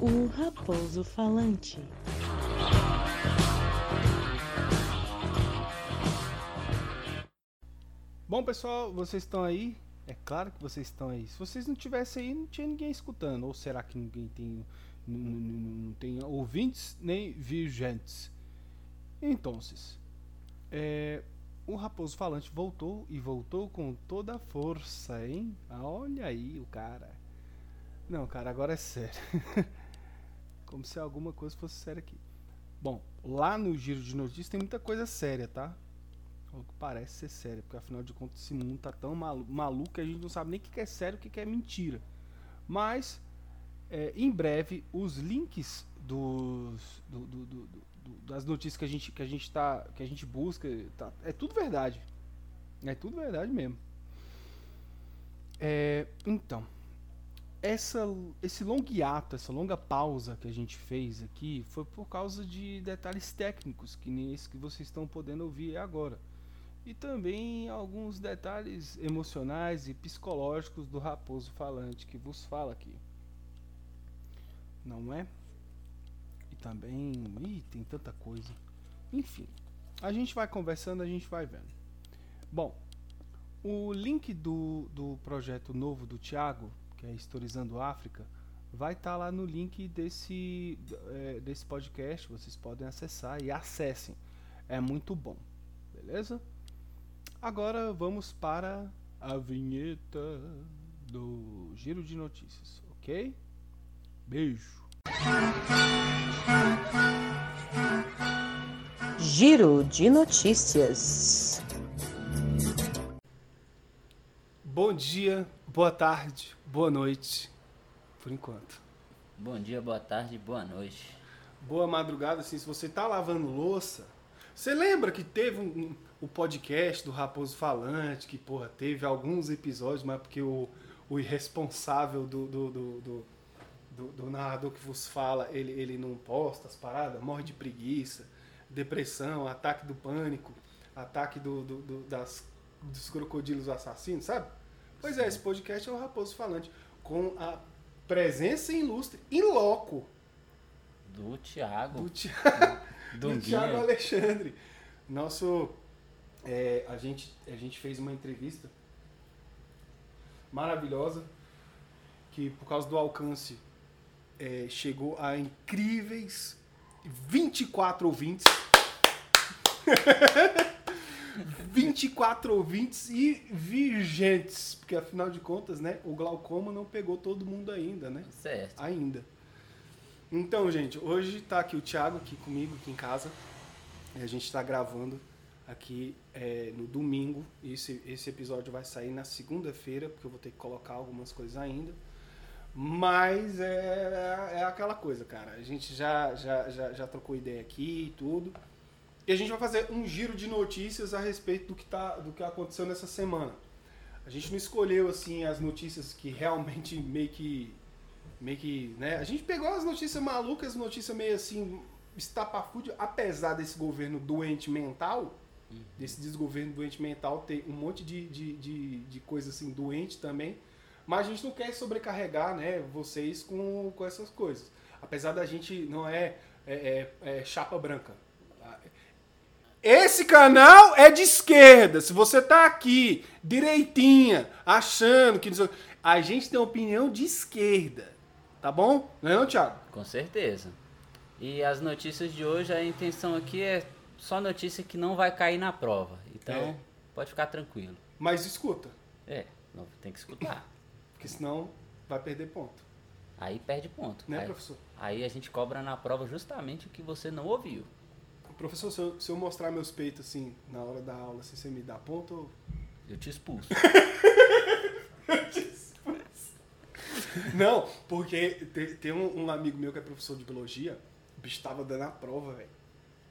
O Raposo Falante. Bom, pessoal, vocês estão aí? É claro que vocês estão aí. Se vocês não tivessem aí, não tinha ninguém escutando. Ou será que ninguém tem. Não, não- não tem ouvintes nem virgentes? Então, é, o Raposo Falante voltou e voltou com toda a força, hein? Olha aí o cara. Não, cara, agora é sério. Como se alguma coisa fosse séria aqui. Bom, lá no Giro de Notícias tem muita coisa séria, tá? Ou que parece ser séria, porque afinal de contas esse mundo tá tão malu- maluco que a gente não sabe nem o que é sério e o que é mentira. Mas, é, em breve, os links dos, do- do- do- do- do- das notícias que a gente, que a gente, tá, que a gente busca, tá- é tudo verdade. É tudo verdade mesmo. É, então, essa, esse longo hiato, essa longa pausa que a gente fez aqui foi por causa de detalhes técnicos, que nem esse que vocês estão podendo ouvir agora. E também alguns detalhes emocionais e psicológicos do raposo falante que vos fala aqui. Não é? E também. Ih, tem tanta coisa. Enfim, a gente vai conversando, a gente vai vendo. Bom, o link do, do projeto novo do Thiago, que é Historizando África, vai estar lá no link desse, eh, desse podcast. Vocês podem acessar e acessem. É muito bom. Beleza? Agora vamos para a vinheta do Giro de Notícias, ok? Beijo. Giro de Notícias. Bom dia, boa tarde, boa noite, por enquanto. Bom dia, boa tarde, boa noite. Boa madrugada, assim, se você tá lavando louça. Você lembra que teve um, um- o podcast do Raposo Falante, que, porra, teve alguns episódios, mas porque o, o irresponsável do, do, do, do, do- do narrador que vos fala, ele, ele não posta as paradas, morre de preguiça, depressão, ataque do pânico, ataque do, do- do- das, dos crocodilos assassinos, sabe? Pois é, esse podcast é o Raposo Falante, com a presença ilustre, in loco, Do Thiago. do Thiago, do Dunguinha. Thiago Alexandre. Nosso. é, a, gente, a gente fez uma entrevista maravilhosa que, por causa do alcance, é, chegou a incríveis 24 ouvintes. 24 ouvintes e virgentes, porque afinal de contas, né, o glaucoma não pegou todo mundo ainda, né? Certo. ainda. Então, gente, hoje tá aqui o Thiago aqui comigo, aqui em casa. A gente tá gravando aqui é, no domingo. Esse, esse episódio vai sair na segunda-feira, porque eu vou ter que colocar algumas coisas ainda. Mas é, é aquela coisa, cara. A gente já, já, já, já trocou ideia aqui e tudo. E a gente vai fazer um giro de notícias a respeito do que, tá, do que aconteceu nessa semana. A gente não escolheu assim as notícias que realmente meio que meio que, né? A gente pegou as notícias malucas, notícias meio assim, estapafúrdia, apesar desse governo doente mental, desse desgoverno doente mental ter um monte de, de, de, de coisa assim doente também, mas a gente não quer sobrecarregar, né, vocês com, com essas coisas. Apesar da gente não é, é, é- é chapa branca. Esse canal é de esquerda. Se você tá aqui direitinha, achando que a gente tem opinião de esquerda, tá bom? Não é não, Thiago? Com certeza. E as notícias de hoje, a intenção aqui é só notícia que não vai cair na prova. Então, É. pode ficar tranquilo. Mas escuta, É, não, tem que escutar. porque senão vai perder ponto, Aí perde ponto. né, aí, professor? aí a gente cobra na prova justamente o que você não ouviu. Professor, se eu, se eu mostrar meus peitos assim na hora da aula, se você me dá ponto, ou- Eu te expulso. Não, porque tem, tem um, um amigo meu que é professor de biologia, o bicho tava dando a prova, velho.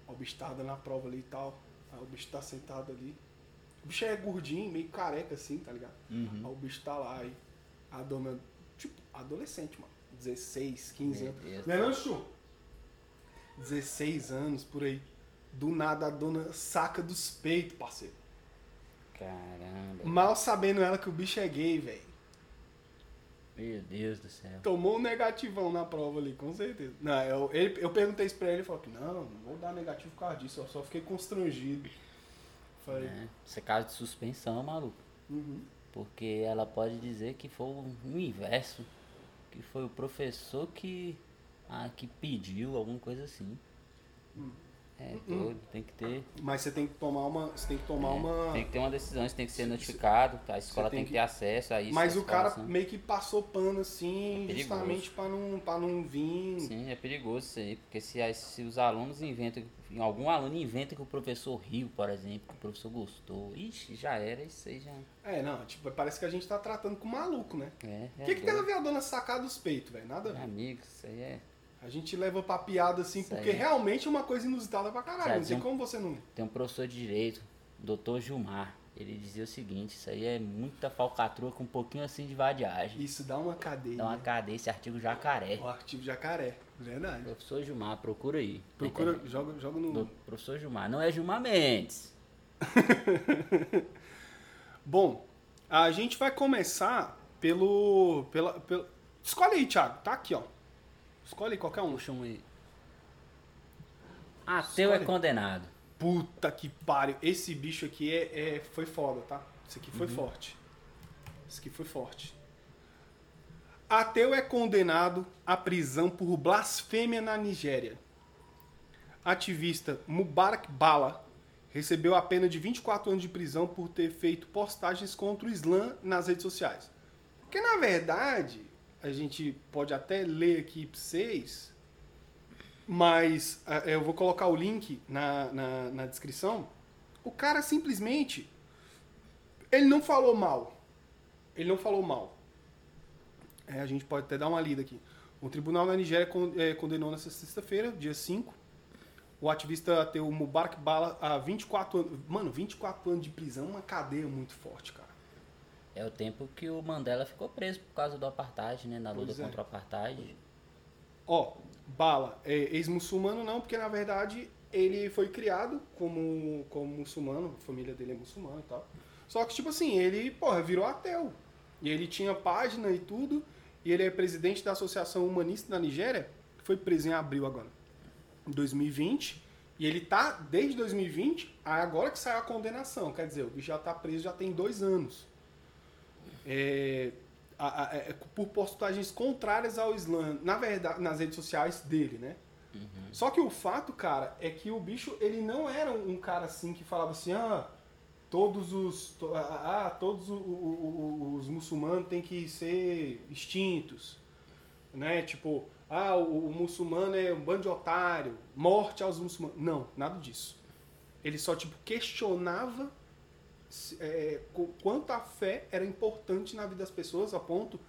O bicho tava dando a prova ali e tal. Aí o bicho tá sentado ali. O bicho é gordinho, meio careca assim, tá ligado? Uhum. Aí o bicho tá lá, a dona, tipo, adolescente, mano. 16, 15 Meu anos. Deus. Não é não, Chu? 16 anos, por aí. Do nada a dona saca dos peitos, parceiro. Caramba. Mal sabendo ela que o bicho é gay, velho. Meu Deus do céu. Tomou um negativão na prova ali, com certeza. Não, eu, ele, eu perguntei isso pra ele e ele falou que não, não vou dar negativo por causa disso, eu só fiquei constrangido. Falei, É, isso é caso de suspensão, maluco. uhum. Porque ela pode dizer que foi o inverso. Que foi o professor que, ah, que pediu, alguma coisa assim. Hum. É doido, tem que ter. mas você tem que tomar uma. Você tem que tomar é, uma. Tem que ter uma decisão, você tem que ser notificado, a escola tem tem que ter acesso a isso. Mas o cara escola, meio que passou pano assim, É justamente pra não, pra não vir. Sim, é perigoso isso aí, porque se, se os alunos inventam, algum aluno inventa que o professor riu, por exemplo, que o professor gostou, ixi, já era, isso aí já É, não, tipo, parece que a gente tá tratando com maluco, né? é. O é que, que tem a ver a dona sacar dos peitos, velho? Nada a ver. Amigo, isso aí é. A gente leva pra piada assim, Isso porque aí. realmente é uma coisa inusitada pra caralho. Já Não sei um- como você não. Tem um professor de direito, doutor Gilmar, ele dizia o seguinte, isso aí é muita falcatrua com um pouquinho assim de vadiagem. Isso dá uma cadeia. Dá uma cadeia esse artigo jacaré. O artigo jacaré. Verdade. Professor Gilmar, procura aí. Procura, internet. joga, joga no. Do- professor Gilmar, não é Gilmar Mendes. Bom, a gente vai começar pelo, pela, pelo. Escolhe aí, Thiago. Tá aqui, ó. Escolhe qualquer um. Um aí. Ateu é Escolhe. condenado. Puta que pariu. Esse bicho aqui é, é- foi foda, tá? Esse aqui foi forte. Esse aqui foi forte. Ateu é condenado à prisão por blasfêmia na Nigéria. Ativista Mubarak Bala recebeu a pena de 24 anos de prisão por ter feito postagens contra o Islã nas redes sociais. Porque, na verdade, a gente pode até ler aqui pra vocês, mas ah, eu vou colocar o link na, na, na descrição. O cara simplesmente. Ele não falou mal. Ele não falou mal. É, a gente pode até dar uma lida aqui. O tribunal na Nigéria eh, condenou nessa sexta-feira, dia 5, o ativista ateu Mubarak Bala a 24 anos. Mano, 24 anos de prisão, uma cadeia muito forte, cara. É o tempo que o Mandela ficou preso por causa do apartheid, né? Na luta Pois é. contra o apartheid. Ó, Bala é ex-muçulmano não, porque na verdade ele foi criado como, como muçulmano, a família dele é muçulmana e tal. Só que, tipo assim, ele, porra, virou ateu. E ele tinha página e tudo, e ele é presidente da Associação Humanista da Nigéria, foi preso em abril agora, em 2020. E ele tá, desde 2020, agora que saiu a condenação. Quer dizer, o bicho já tá preso já tem dois anos. É, a- a- é, por postagens contrárias ao Islã, na verdade, nas redes sociais dele, né? Só que o fato, cara, é que o bicho, ele não era um cara assim que falava assim, ah, todos os, to- ah, ah, todos o- o- o- os muçulmanos têm que ser extintos, né? Tipo, ah, o, o muçulmano é um bando de otário, morte aos muçulmanos. Não, nada disso. Ele só, tipo, questionava é, quanto a fé era importante na vida das pessoas a ponto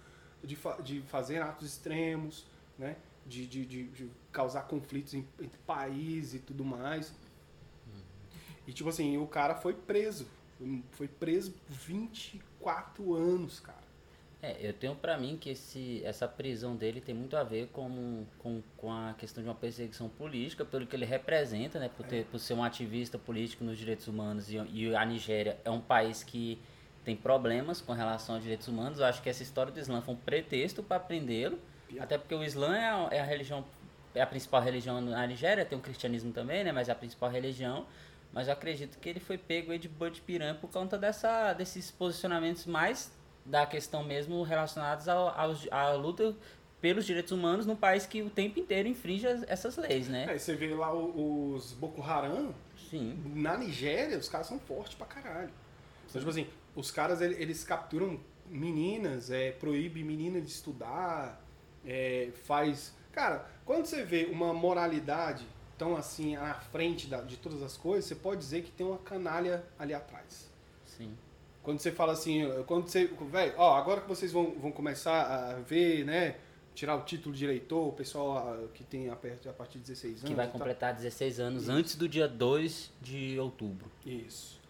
de, fa de fazer atos extremos, né? De, de, de, causar conflitos entre países e tudo mais. E tipo assim, o cara foi preso. Foi- preso por 24 anos, cara. É, eu tenho pra mim que esse, essa prisão dele tem muito a ver com, com, com a questão de uma perseguição política, pelo que ele representa, né? Por, ter, por ser um ativista político nos direitos humanos. E, e a Nigéria é um país que tem problemas com relação aos direitos humanos. Eu acho que essa história do Islã foi um pretexto para prendê-lo. Até porque o Islã é a, é a religião, é a principal religião na Nigéria, tem o cristianismo também, né? Mas é a principal religião. Mas eu acredito que ele foi pego de boi de piranha por conta dessa, desses posicionamentos mais da questão mesmo relacionados ao, aos- à luta pelos direitos humanos num país que o tempo inteiro infringe as- essas leis, né? Aí você vê lá os Boko Haram, Sim. na Nigéria, os caras são fortes pra caralho. Então, tipo assim, os caras, ele- eles capturam meninas, é, proíbe menina de estudar, é, faz... Cara, quando você vê uma moralidade tão assim à frente da- de todas as coisas, você pode dizer que tem uma canalha ali atrás. Sim. Quando você fala assim, quando você, velho, ó, agora que vocês vão, vão começar a ver, né, tirar o título de eleitor, o pessoal que tem a, partir de 16 anos. Que vai completar 16 anos Isso. antes do dia 2 de outubro. Isso.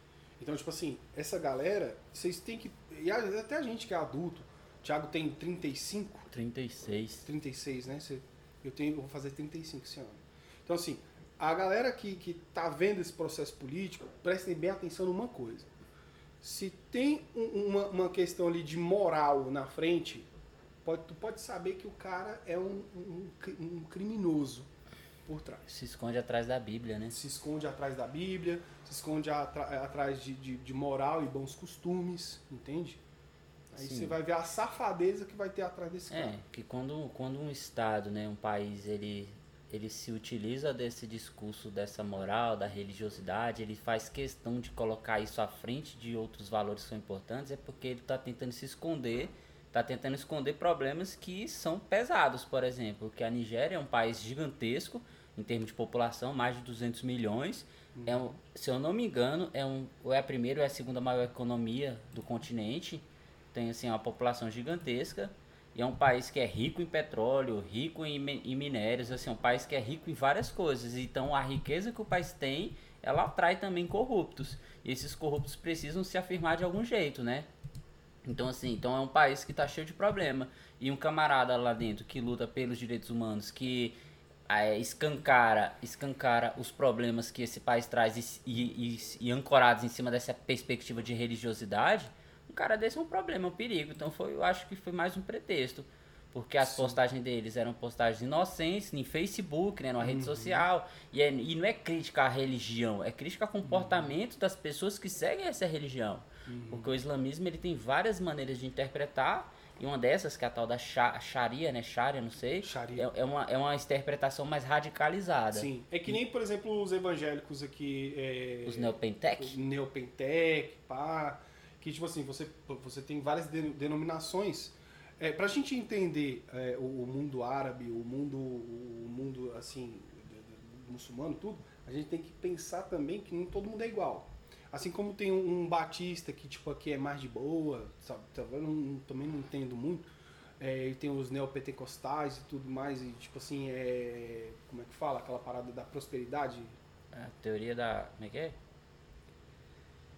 Então, tipo assim, essa galera, vocês têm que. E até a gente que é adulto, o Thiago tem 35, 36. 36, né? Você- Eu, tenho, eu vou fazer 35 esse ano. Então, assim, a galera que, que tá vendo esse processo político, prestem bem atenção numa coisa. Se tem um- uma, uma questão ali de moral na frente, pode, tu pode saber que o cara é um, um, um criminoso por trás. Se esconde atrás da Bíblia, né? Se esconde atrás da Bíblia, se esconde atra- atrás de, de, de moral e bons costumes, entende? Aí Sim. você vai ver a safadeza que vai ter atrás desse cara. É, que quando, quando um Estado, né, um país, ele, ele se utiliza desse discurso, dessa moral, da religiosidade, ele faz questão de colocar isso à frente de outros valores que são importantes, é porque ele está tentando se esconder, está tentando esconder problemas que são pesados, por exemplo, que a Nigéria é um país gigantesco, em termos de população, mais de 200 milhões, é um, se eu não me engano, é, um, é a primeira ou é a segunda maior economia do continente, tem assim uma população gigantesca e é um país que é rico em petróleo, rico em, em minérios, assim, é um país que é rico em várias coisas. Então a riqueza que o país tem, ela atrai também corruptos. E esses corruptos precisam se afirmar de algum jeito, né? Então assim, então é um país que está cheio de problema. E um camarada lá dentro que luta pelos direitos humanos, que é, escancara, escancara os problemas que esse país traz e, e, e, e ancorados em cima dessa perspectiva de religiosidade, cara desse é um problema, é um perigo. Então foi, eu acho que foi mais um pretexto. Porque as postagens deles eram postagens inocentes, em Facebook, né, numa rede social. E, é- e não é crítica à religião, é crítica ao comportamento das pessoas que seguem essa religião. Porque o islamismo ele tem várias maneiras de interpretar. E uma dessas, que é a tal da Sha- Sharia, né? Sharia, não sei. Sharia. É, é uma, é uma interpretação mais radicalizada. Sim. É que nem, por exemplo, os evangélicos aqui. É, Os Neopentec. Neopentec, pá. Que, tipo assim, você, você tem várias de- denominações. É, pra gente entender é, o, o mundo árabe, o mundo, o mundo, assim, muçulmano, tudo, a gente tem que pensar também que nem todo mundo é igual. Assim como tem um, um batista que, tipo, aqui é mais de boa, sabe? Eu não- também não entendo muito. É, e tem os neopentecostais e tudo mais, e tipo assim, é, como é que fala? Aquela parada da prosperidade, A teoria da. Como é que é?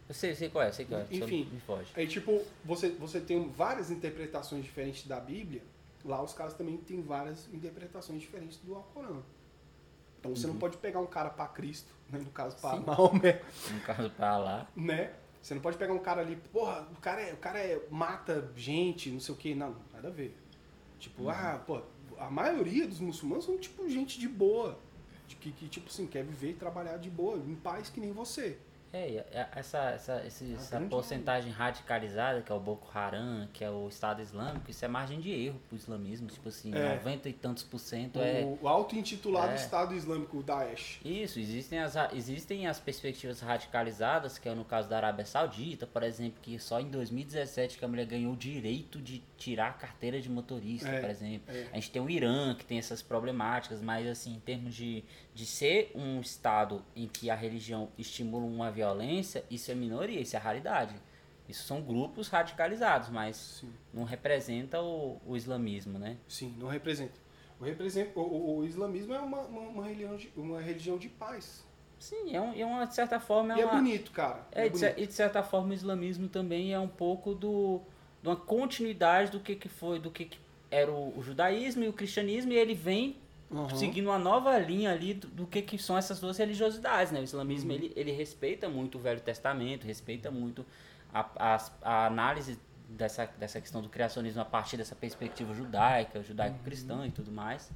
Eu sei, sei qual é, sei qual é. Enfim. Me foge. Aí, tipo, você, você tem várias interpretações diferentes da Bíblia. Lá os caras também têm várias interpretações diferentes do Alcorão. Então você não pode pegar um cara para Cristo, né? no caso para. Maomé, No caso pra lá. né? Você não pode pegar um cara ali, porra, o cara, é, o cara é, mata gente, não sei o que, não, nada a ver. Tipo, ah, pô, a maioria dos muçulmanos são tipo gente de boa, de que, que tipo assim, quer viver e trabalhar de boa, em paz que nem você. É, a- essa, essa, esse- essa porcentagem radicalizada, que é o Boko Haram, que é o Estado Islâmico, isso é margem de erro pro islamismo. Tipo assim, É. 90 e tantos por cento é. O, o auto-intitulado É. Estado Islâmico, o Daesh. Isso, existem as, existem as perspectivas radicalizadas, que é no caso da Arábia Saudita, por exemplo, que só em 2017 que a mulher ganhou o direito de tirar a carteira de motorista, É, por exemplo. é. A gente tem o Irã, que tem essas problemáticas, mas assim, em termos de, de ser um estado em que a religião estimula uma violência, isso é minoria, isso é raridade. Isso são grupos radicalizados, mas Sim. não representa o, o islamismo, né? Sim, não representa. O, o, o- o islamismo é uma, uma, uma religião de, uma religião de paz. Sim, é, um, é uma, de certa forma... e é uma, bonito, cara. É, É de, bonito. e de certa forma o islamismo também é um pouco do de uma continuidade do que, que foi, do que, que era o, o judaísmo e o cristianismo, e ele vem Uhum. seguindo uma nova linha ali do, do que, que são essas duas religiosidades, né? O islamismo, ele, ele respeita muito o Velho Testamento, respeita muito a, as- a análise dessa, dessa questão do criacionismo a partir dessa perspectiva judaica, judaico-cristã e tudo mais.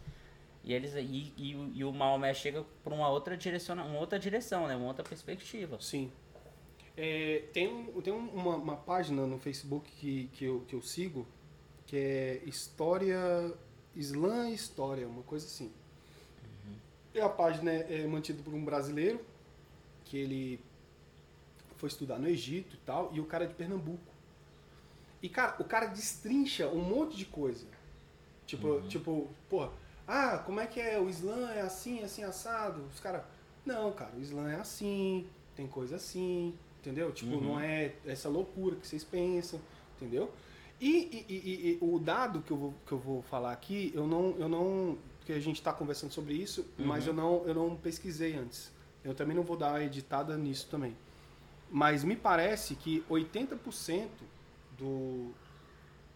E, eles, e, e, o- e o Maomé chega por uma outra, direciona, uma outra direção, né? Uma outra perspectiva. Sim. É, tem tem um- uma, uma página no Facebook que, que, eu, que eu sigo, que é História. Islã e História, uma coisa assim. E a página é, mantida por um brasileiro, que ele foi estudar no Egito e tal, e o cara é de Pernambuco. E, cara, o cara destrincha um monte de coisa. Tipo, tipo, porra, ah, como é que é? O Islã é assim, assim, assado? Os caras, não, cara, o Islã é assim, tem coisa assim, entendeu? Tipo, não é essa loucura que vocês pensam, entendeu? E, e- e- e- o dado que eu, vou, que eu vou falar aqui, eu não, eu não, porque a gente está conversando sobre isso, mas eu não, eu não pesquisei antes. Eu também não vou dar uma editada nisso também. Mas me parece que 80% do,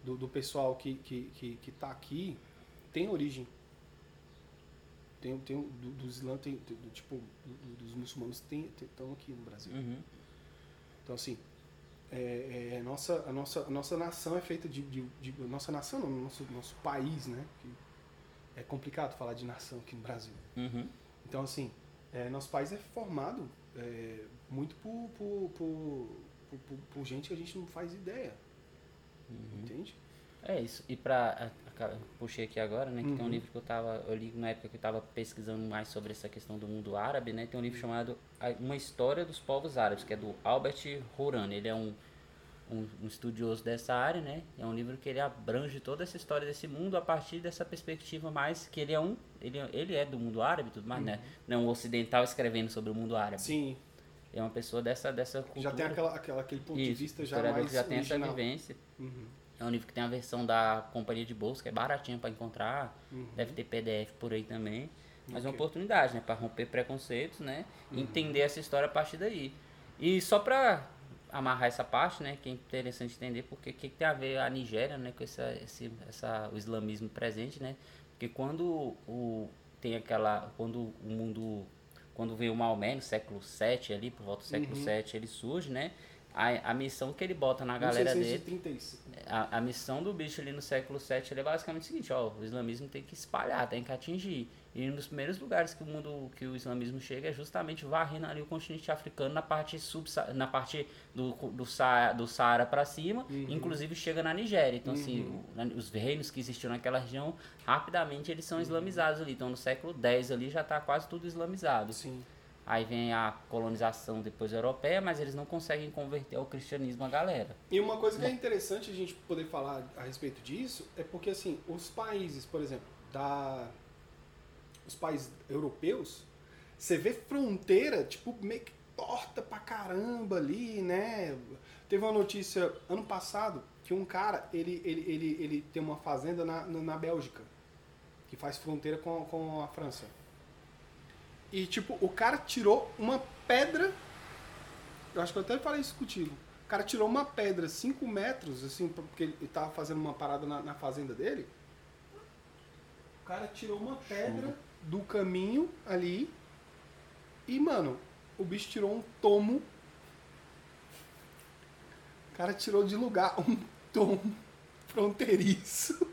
do, do pessoal que, que, que, que tá aqui tem origem. Tem, tem, do, dos Islã, tem, do, do tipo, do- dos muçulmanos estão aqui no Brasil. Uhum. Então, assim, é, é, nossa, a, nossa, a nossa nação é feita de, de, de nossa nação não, nosso, nosso país, né? Que é complicado falar de nação aqui no Brasil. Uhum. Então, assim, é, nosso país é formado é, muito por, por, por, por, por gente que a gente não faz ideia. Uhum. Entende? É isso. E pra. Puxei aqui agora, né? Que tem um Uhum. livro que eu tava. Eu li na época que eu tava pesquisando mais sobre essa questão do mundo árabe, né? Tem um livro chamado Uma História dos Povos Árabes, que é do Albert Horan. Ele é um, um, um estudioso dessa área, né? É um livro que ele abrange toda essa história desse mundo a partir dessa perspectiva mais que ele é um. Ele, ele é do mundo árabe e tudo mais, né? Não é um ocidental escrevendo sobre o mundo árabe. Sim, É uma pessoa dessa, dessa cultura. já tem aquela, aquela, aquele ponto de Isso, vista já mais já tem essa original. vivência. Uhum. É um livro que tem a versão da companhia de bolsa, que é baratinha para encontrar. Deve ter PDF por aí também. Mas é uma oportunidade, né? Para romper preconceitos, né? E entender essa história a partir daí. E só para amarrar essa parte, né? Que é interessante entender porque que, que tem a ver a Nigéria, né? Com essa, esse, essa, o islamismo presente, né? Porque quando o, tem aquela... Quando o mundo... Quando veio o Maomé no século VII ali, por volta do século Uhum. VII, ele surge, né? A, a missão que ele bota na galera dele... 1636. A, a missão do bicho ali no século VII ele é basicamente o seguinte, ó, o islamismo tem que espalhar, tem que atingir. E um dos primeiros lugares que o mundo, que o islamismo chega é justamente varrendo ali o continente africano na parte sub na parte do, do, Sa, do Saara para cima, inclusive chega na Nigéria. Então assim, o- na- os reinos que existiam naquela região, rapidamente eles são islamizados ali. Então no século X ali já está quase tudo islamizado. Sim. Aí vem a colonização depois europeia, mas eles não conseguem converter ao cristianismo a galera. E uma coisa que é interessante a gente poder falar a respeito disso é porque assim, os países, por exemplo, da os países europeus, você vê fronteira, tipo, meio que torta pra caramba ali, né? Teve uma notícia ano passado que um cara, ele, ele, ele, ele tem uma fazenda na, na na Bélgica, que faz fronteira com, com a França. E, tipo, o cara tirou uma pedra eu acho que eu até falei isso contigo. O cara tirou uma pedra 5 metros, assim, porque ele tava fazendo uma parada na, na fazenda dele. O cara tirou uma pedra do caminho ali. E, mano, o bicho tirou um tomo. O cara tirou de lugar um tomo fronteiriço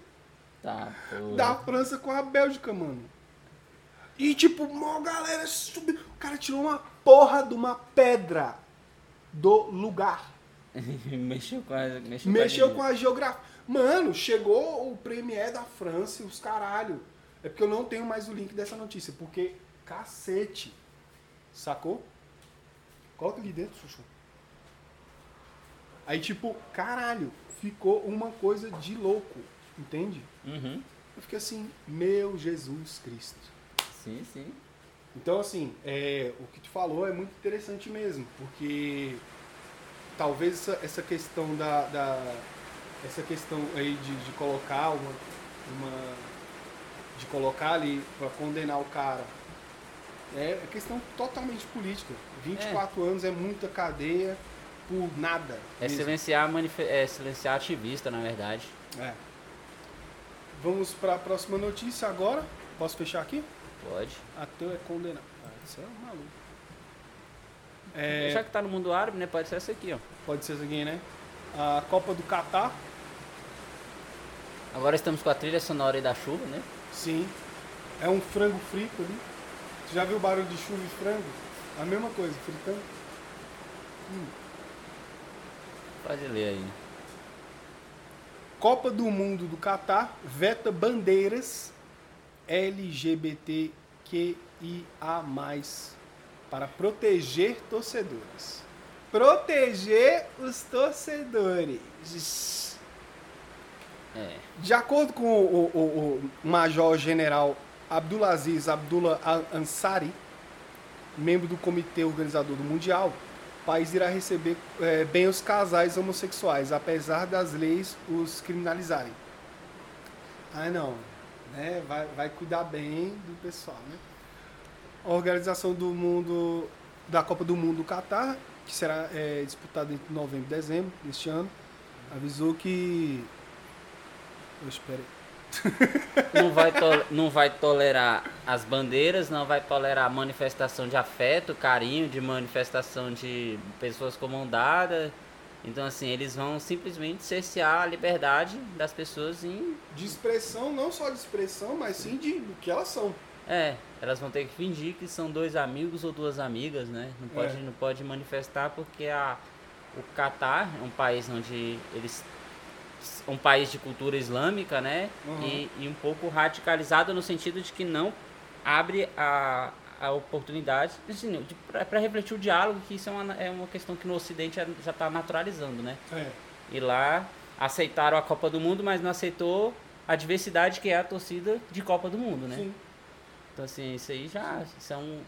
Tá, da França com a Bélgica, mano. E tipo, mó galera subiu. O cara tirou uma porra de uma pedra do lugar. mexeu com a, mexeu, Mexeu com com a geografia. Mano, chegou o Premier da França e os caralho. É porque eu não tenho mais o link dessa notícia. Porque, cacete. Sacou? Coloca ali dentro, Chuchu. Aí, tipo, caralho, ficou uma coisa de louco. Entende? Uhum. Eu fiquei assim, meu Jesus Cristo. Sim, sim. Então, assim, é, o que tu falou é muito interessante mesmo, porque talvez essa, essa questão da, da- essa questão aí de, de colocar uma, uma de colocar ali para condenar o cara é questão totalmente política. 24 anos é muita cadeia por nada. É mesmo. silenciar, é silenciar ativista, na verdade. É. Vamos para a próxima notícia agora. Posso fechar aqui? Pode. Ateu é condenado. Ah, isso é um maluco. É, Já que tá no mundo árabe, né? Pode ser essa aqui, ó. Pode ser isso aqui, né? A Copa do Catar, Agora estamos com a trilha sonora da chuva, né? sim. É um frango frito ali. Você já viu o barulho de chuva e frango? A mesma coisa, fritando. Pode ler aí. Copa do Mundo do Catar veta bandeiras LGBTQIA+, para proteger torcedores. Proteger os torcedores. É. De acordo com o, o- o Major General Abdulaziz Abdullah Al-Ansari, membro do comitê organizador do Mundial, o país irá receber eh, bem os casais homossexuais, apesar das leis os criminalizarem. Ah, não. Né? Vai, vai cuidar bem do pessoal, né? A organização do mundo da Copa do Mundo do Catar, que será eh, disputada entre novembro e dezembro deste ano, avisou que eu espero. Não vai, não vai tolerar as bandeiras, não vai tolerar manifestação de afeto, carinho, de manifestação de pessoas com mão dada. Então, assim, eles vão simplesmente cercear a liberdade das pessoas em. De expressão, não só de expressão, mas sim de do que elas são. É, elas vão ter que fingir que são dois amigos ou duas amigas, né? Não pode, É. não pode manifestar porque a, o Catar é um país onde eles. um país de cultura islâmica, né? Uhum. E, e um pouco radicalizado no sentido de que não abre a, a oportunidade assim, para refletir o diálogo, que isso é uma, é uma questão que no Ocidente já está naturalizando, né? É. E lá aceitaram a Copa do Mundo, mas não aceitou a diversidade que é a torcida de Copa do Mundo, né? Sim. Então, assim, isso aí já são.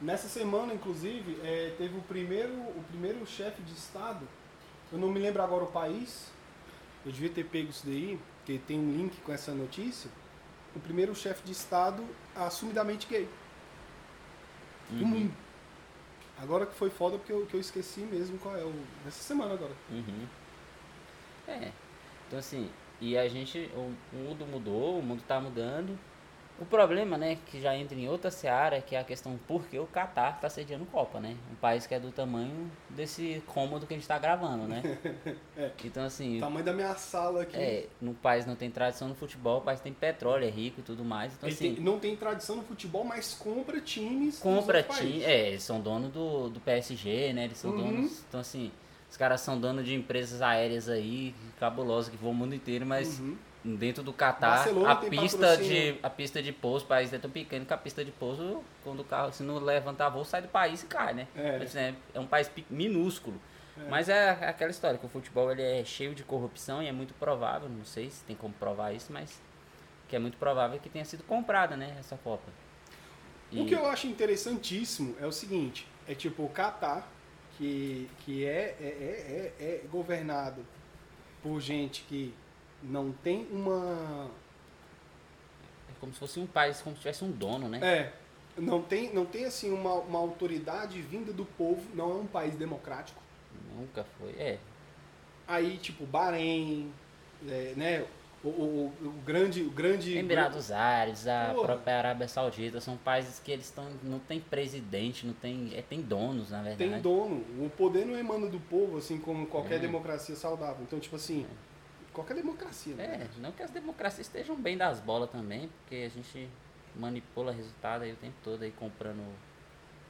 Nessa semana, inclusive, é, teve o primeiro, o primeiro chefe de Estado, eu não me lembro agora o país, eu devia ter pego isso daí, porque tem um link com essa notícia. O primeiro chefe de Estado assumidamente gay do Uhum, mundo. Agora que foi foda porque eu, que eu esqueci mesmo qual é o. Nessa semana agora. uhum. É. Então, assim, e a gente. O, o mundo mudou, o mundo tá mudando. O problema, né, que já entra em outra seara, que é a questão por que o Catar tá sediando Copa, né? Um país que é do tamanho desse cômodo que a gente tá gravando, né? É. Então, assim, O tamanho da minha sala aqui. É, no país não tem tradição no futebol, o país tem petróleo, é rico e tudo mais. Então, Ele assim, tem- não tem tradição no futebol, mas compra times. compra outros time. países. É, eles são donos do, do PSG, né? Eles são Uhum. donos. Então, assim, os caras são donos de empresas aéreas aí, cabulosas, que voam o mundo inteiro, mas Uhum. Dentro do Catar, Barcelona a pista, de, a pista de pouso, o país é tão pequeno que a pista de pouso, quando o carro, se não levantar voo, sai do país e cai, né? É. Assim, é, é um país minúsculo. É. Mas é aquela história que o futebol ele é cheio de corrupção e é muito provável, não sei se tem como provar isso, mas que é muito provável que tenha sido comprada, né, essa Copa. O que eu acho interessantíssimo é o seguinte, é tipo o Catar, que, que é, é, é, é, é governado por gente que não tem uma. É como se fosse um país, como se tivesse um dono, né? É. Não tem, não tem assim uma, uma autoridade vinda do povo, não é um país democrático. Nunca foi. É. Aí, tipo, Bahrein, é, né? O, o, o grande. O grande Emirados Árabes, a Porra. própria Arábia Saudita, são países que eles estão. não tem presidente, não tem. É, tem donos, na verdade. tem dono. O poder não emana do povo, assim como qualquer É. democracia saudável. Então, tipo assim, qualquer democracia, né? É, não que as democracias estejam bem das bolas também, porque a gente manipula resultado aí o tempo todo aí comprando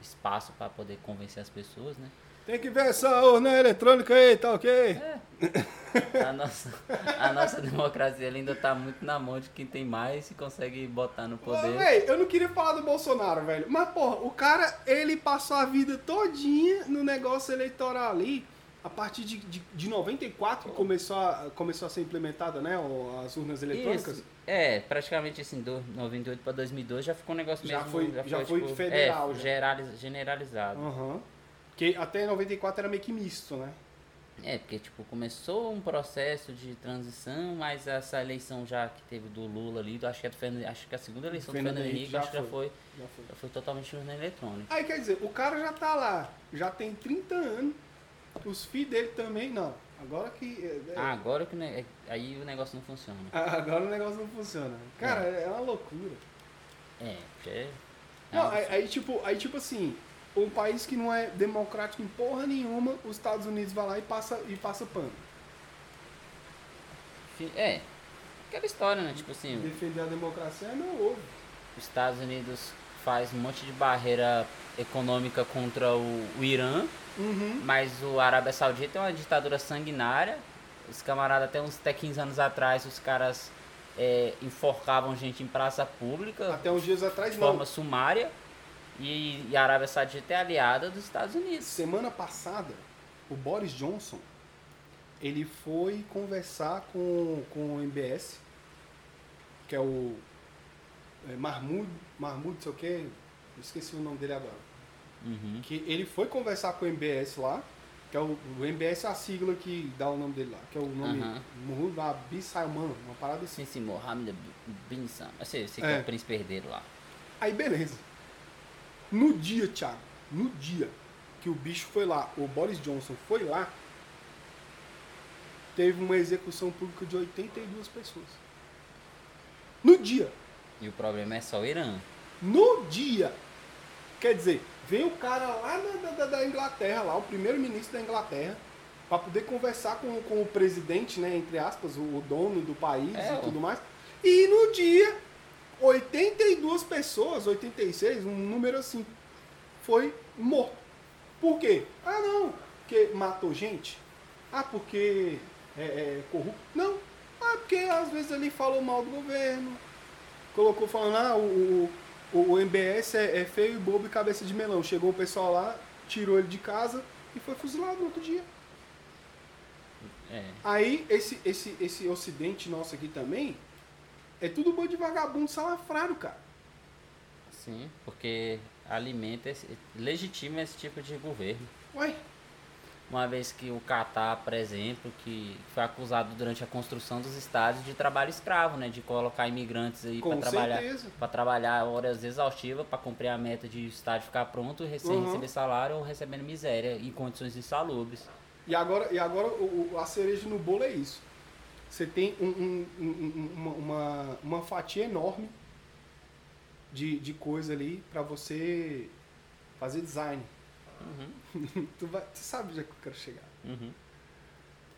espaço para poder convencer as pessoas, né? Tem que ver essa urna eletrônica aí, tá ok? A nossa, a nossa democracia ainda tá muito na mão de quem tem mais e consegue botar no Ô, poder. véi, eu não queria falar do Bolsonaro, velho. Mas, porra, o cara, ele passou a vida todinha no negócio eleitoral ali. A partir de, de, de 94 que começou a, começou a ser implementada, né? As urnas eletrônicas. Isso. É, praticamente assim, do 98 para 2002 já ficou um negócio Já mesmo. foi- já foi federal, É, já. geraliz- generalizado. Aham. Que até 94 era meio que misto, né? É, porque tipo, começou um processo de transição, mas essa eleição já que teve do Lula ali, do- acho que, é do Fernando, acho que a segunda eleição Fernando do Fernando Henrique já acho que já foi. foi, Já foi. já foi totalmente urna eletrônica. Aí quer dizer, o cara já tá lá, já tem 30 anos, os filhos dele também, não. Agora que. é- é- Ah, agora que ne- aí o negócio não funciona. agora o negócio não funciona. Cara, é, uma loucura. É, porque é Não, aí, aí, tipo, aí tipo assim, um país que não é democrático em porra nenhuma, os Estados Unidos vai lá e passa, e passa pano. É, aquela história, né? Tipo assim, Defender a democracia é meu ovo. os Estados Unidos faz um monte de barreira econômica contra o, o Irã, Uhum. mas o Arábia Saudita é uma ditadura sanguinária. Os camaradas, até uns até 15 anos atrás, os caras é, enforcavam gente em praça pública Até uns dias atrás de não. forma sumária. E, e a Arábia Saudita é aliada dos Estados Unidos. Semana passada, o Boris Johnson, ele foi conversar com, com o MBS, que é o é, Mahmoud, Mahmoud, sei o quê, esqueci o nome dele agora. Uhum. Que ele foi conversar com o MBS lá, que é o, o MBS é a sigla que dá o nome dele lá, que é o nome Aham. Mahmoud Abi Salman, uma parada assim. Sim, sim, Mohammed bin Salman. Eu sei, eu sei que é. É. o príncipe herdeiro lá. Aí beleza. No dia, Thiago, no dia que o bicho foi lá, o Boris Johnson foi lá, teve uma execução pública de 82 pessoas. No dia. E o problema é só o Irã. No dia. Quer dizer, vem o cara lá da, da- da Inglaterra, lá, o primeiro-ministro da Inglaterra, para poder conversar com, com o presidente, né, entre aspas, o, o dono do país É, e ó. tudo mais. E no dia, 82 pessoas, 86, um número assim, foi morto. Por quê? Ah, não, porque matou gente. Ah, porque é, é corrupto. Não. Ah, porque às vezes ele falou mal do governo. Colocou falando, ah, o, o, o MBS é, é feio e bobo e cabeça de melão. Chegou o pessoal lá, tirou ele de casa e foi fuzilado no outro dia. É. Aí, esse, esse, esse ocidente nosso aqui também, é tudo bando de vagabundo salafrário, cara. Sim, porque alimenta, esse, legitima esse tipo de governo. Ué, Uma vez que o Catar, por exemplo, que foi acusado durante a construção dos estádios de trabalho escravo, né? De colocar imigrantes aí para trabalhar, para trabalhar horas exaustivas para cumprir a meta de o estádio ficar pronto e sem Uhum. receber salário ou recebendo miséria em condições insalubres. E agora, e agora o, a cereja no bolo é isso. Você tem um- um- um- um- uma, uma, uma fatia enorme de, de coisa ali pra você fazer design. tu, vai, tu sabe onde é que eu quero chegar. Uhum.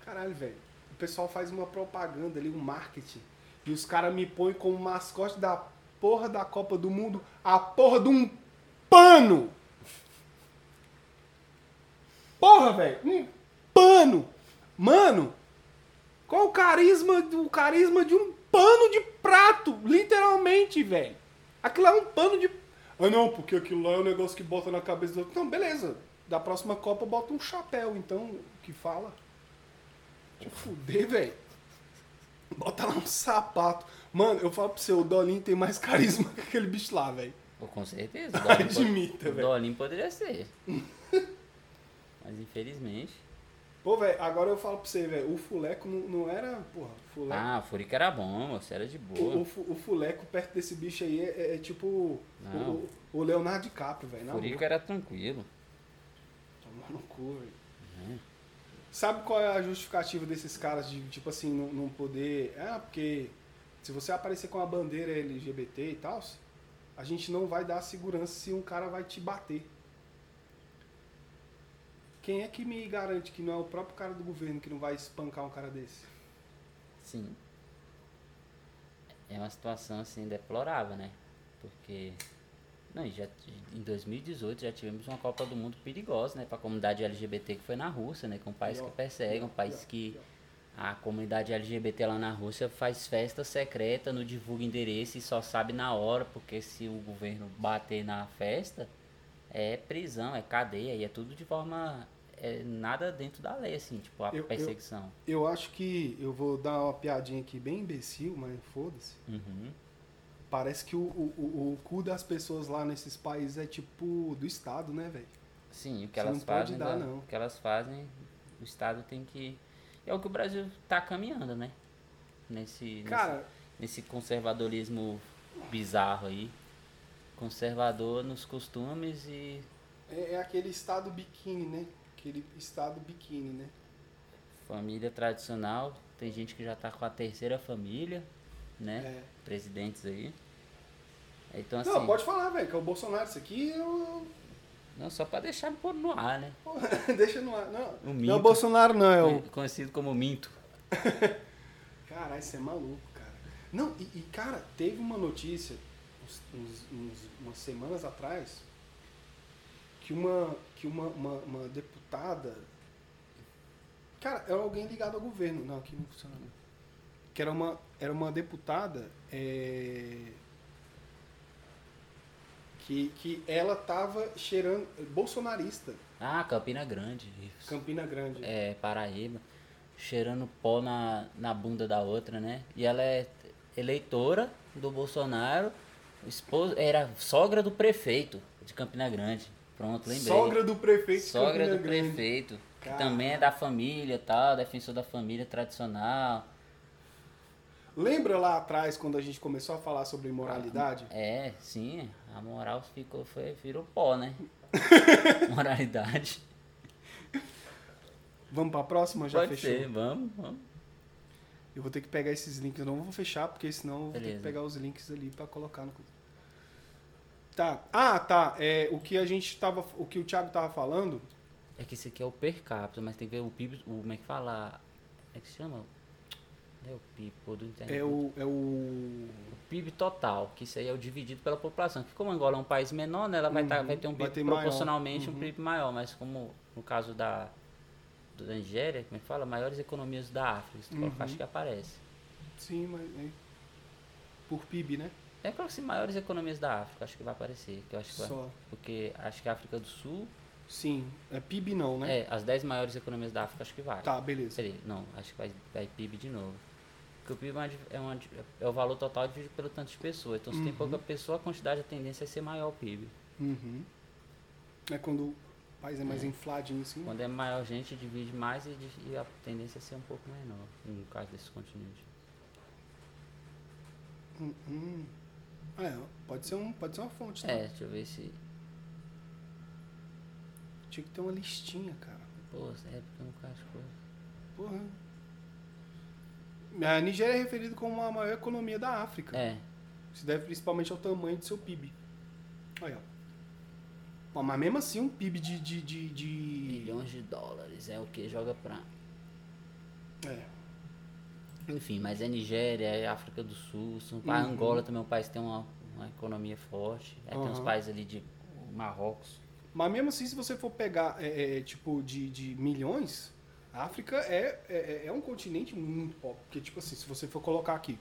Caralho, velho. O pessoal faz uma propaganda ali, um marketing. E os caras me põem como mascote da porra da Copa do Mundo a porra de um pano! Porra, velho! Um pano! Mano! Qual o carisma do carisma de um pano de prato? Literalmente, velho. Aquilo é um pano de. Ah não, porque aquilo lá é um negócio que bota na cabeça do outro. Não, beleza. Da próxima Copa bota um chapéu, então, que fala. Te fuder, velho. Bota lá um sapato. Mano, eu falo pra você, o Dolinho tem mais carisma que aquele bicho lá, velho. Com certeza. o Dolinho Admita, o velho. Dolinho poderia ser. Mas infelizmente. Pô, velho, agora eu falo pra você, velho, o Fuleco não, não era, porra, Fuleco. Ah, o Furica era bom, moço, era de o, boa. o, Fu- o Fuleco perto desse bicho aí é, é- é tipo o, Não. o, o Leonardo DiCaprio, velho. O Furica era tranquilo. Tomar no cu, velho. Uhum. Sabe qual é a justificativa desses caras de, tipo assim, não, não poder. Ah, porque se você aparecer com a bandeira LGBT e tal, a gente não vai dar segurança se um cara vai te bater. Quem é que me garante que não é o próprio cara do governo que não vai espancar um cara desse? Sim. É uma situação assim deplorável, né? Porque não, já em 2018 já tivemos uma Copa do Mundo perigosa, né, para a comunidade LGBT que foi na Rússia, né, com um país que persegue, um país que a comunidade LGBT lá na Rússia faz festa secreta, não divulga endereço e só sabe na hora, porque se o governo bater na festa, é prisão, é cadeia, e é tudo de forma é, nada dentro da lei, assim, tipo, a Eu- eu- perseguição. Eu acho que eu vou dar uma piadinha aqui bem imbecil, mas foda-se. Uhum. Parece que o, o, o, o cu das pessoas lá nesses países é tipo do Estado, né, velho? Sim, o que Você elas não pode fazem, dar, da- não. o que elas fazem, o Estado tem que. É o que o Brasil tá caminhando, né? Nesse, Cara, nesse, nesse conservadorismo bizarro aí. Conservador nos costumes e é, é aquele Estado biquíni, né? Aquele Estado biquíni, né? família tradicional. Tem gente que já tá com a terceira família, né? É. Presidentes aí. Então assim. Não, pode falar, velho, que é o Bolsonaro. Isso aqui eu. Não, só pra deixar pôr no ar, né? Deixa no ar. Não, O não é o Bolsonaro, não. É o. Conhecido como Minto. Caralho, isso é maluco, cara. Não, e, e, cara, teve uma notícia uns, uns- uns- umas semanas atrás que uma, que uma, uma, uma deputada. Cara, era alguém ligado ao governo. Não, aqui não funciona não. Que era uma, era uma deputada. é, que, que ela tava cheirando. Bolsonarista, Ah, Campina Grande. isso. Campina Grande. é, Paraíba, cheirando pó na, na bunda da outra, né? E ela é eleitora do Bolsonaro, esposa, era sogra do prefeito de Campina Grande. Pronto, lembrei. Sogra do prefeito Sogra do Grande. prefeito, que também é da família e tal, defensor da família tradicional. Lembra lá atrás, quando a gente começou a falar sobre imoralidade? É, sim, a moral ficou, foi, virou pó, né? Moralidade. Vamos pra próxima? Já Pode fechou? ser, vamos, vamos. Eu vou ter que pegar esses links. Eu não vou fechar, porque senão eu vou ter que Beleza. pegar os links ali pra colocar no. Tá. Ah, tá. É, o que a gente tava. O que o Thiago tava falando É que esse aqui é o per capita, mas tem que ver o PIB, o, como é que fala? É que se chama? É o PIB, pô, do internet. É o. É o. O PIB total, que isso aí é o dividido pela população. Que como Angola é um país menor, né, ela vai, tá, Uhum, vai ter um PIB ter proporcionalmente um Uhum. PIB maior, mas como no caso da, da Nigéria, como é que fala? Maiores economias da África, Uhum. acho que aparece. Sim, mas. é por PIB, né? É claro que maiores economias da África, acho que vai aparecer. Que eu acho que vai, Só. porque acho que a África do Sul, Sim. É PIB não, né? é, as 10 maiores economias da África acho que vai. Tá, beleza. Seria, não, acho que vai, vai PIB de novo. Porque o PIB é, uma é, é o valor total dividido pelo tanto de pessoas. Então, se tem Uhum. pouca pessoa, a quantidade, a tendência é ser maior o PIB. Uhum. É quando o país é mais infladinho assim. Quando é maior gente, divide mais e, e a tendência é ser um pouco menor, no caso desse continente. Hum, hum. É, pode ser, um, pode ser uma fonte, tá? É, deixa eu ver se. Tinha que ter uma listinha, cara. Pô, é porque eu nunca acho coisa. Porra. A Nigéria é referida como a maior economia da África. É, Se deve principalmente ao tamanho do seu PIB. Olha, ó. Mas mesmo assim, um PIB de. de, de, de... bilhões de dólares é o que joga pra. É. Enfim, mas é Nigéria, é África do Sul, são Uhum. Angola também é um país que tem uma, uma economia forte. Aí tem uns países ali de Marrocos. Mas mesmo assim, se você for pegar, é, é, tipo, de, de milhões, a África é, é, é um continente muito pobre. Porque, tipo assim, se você for colocar aqui,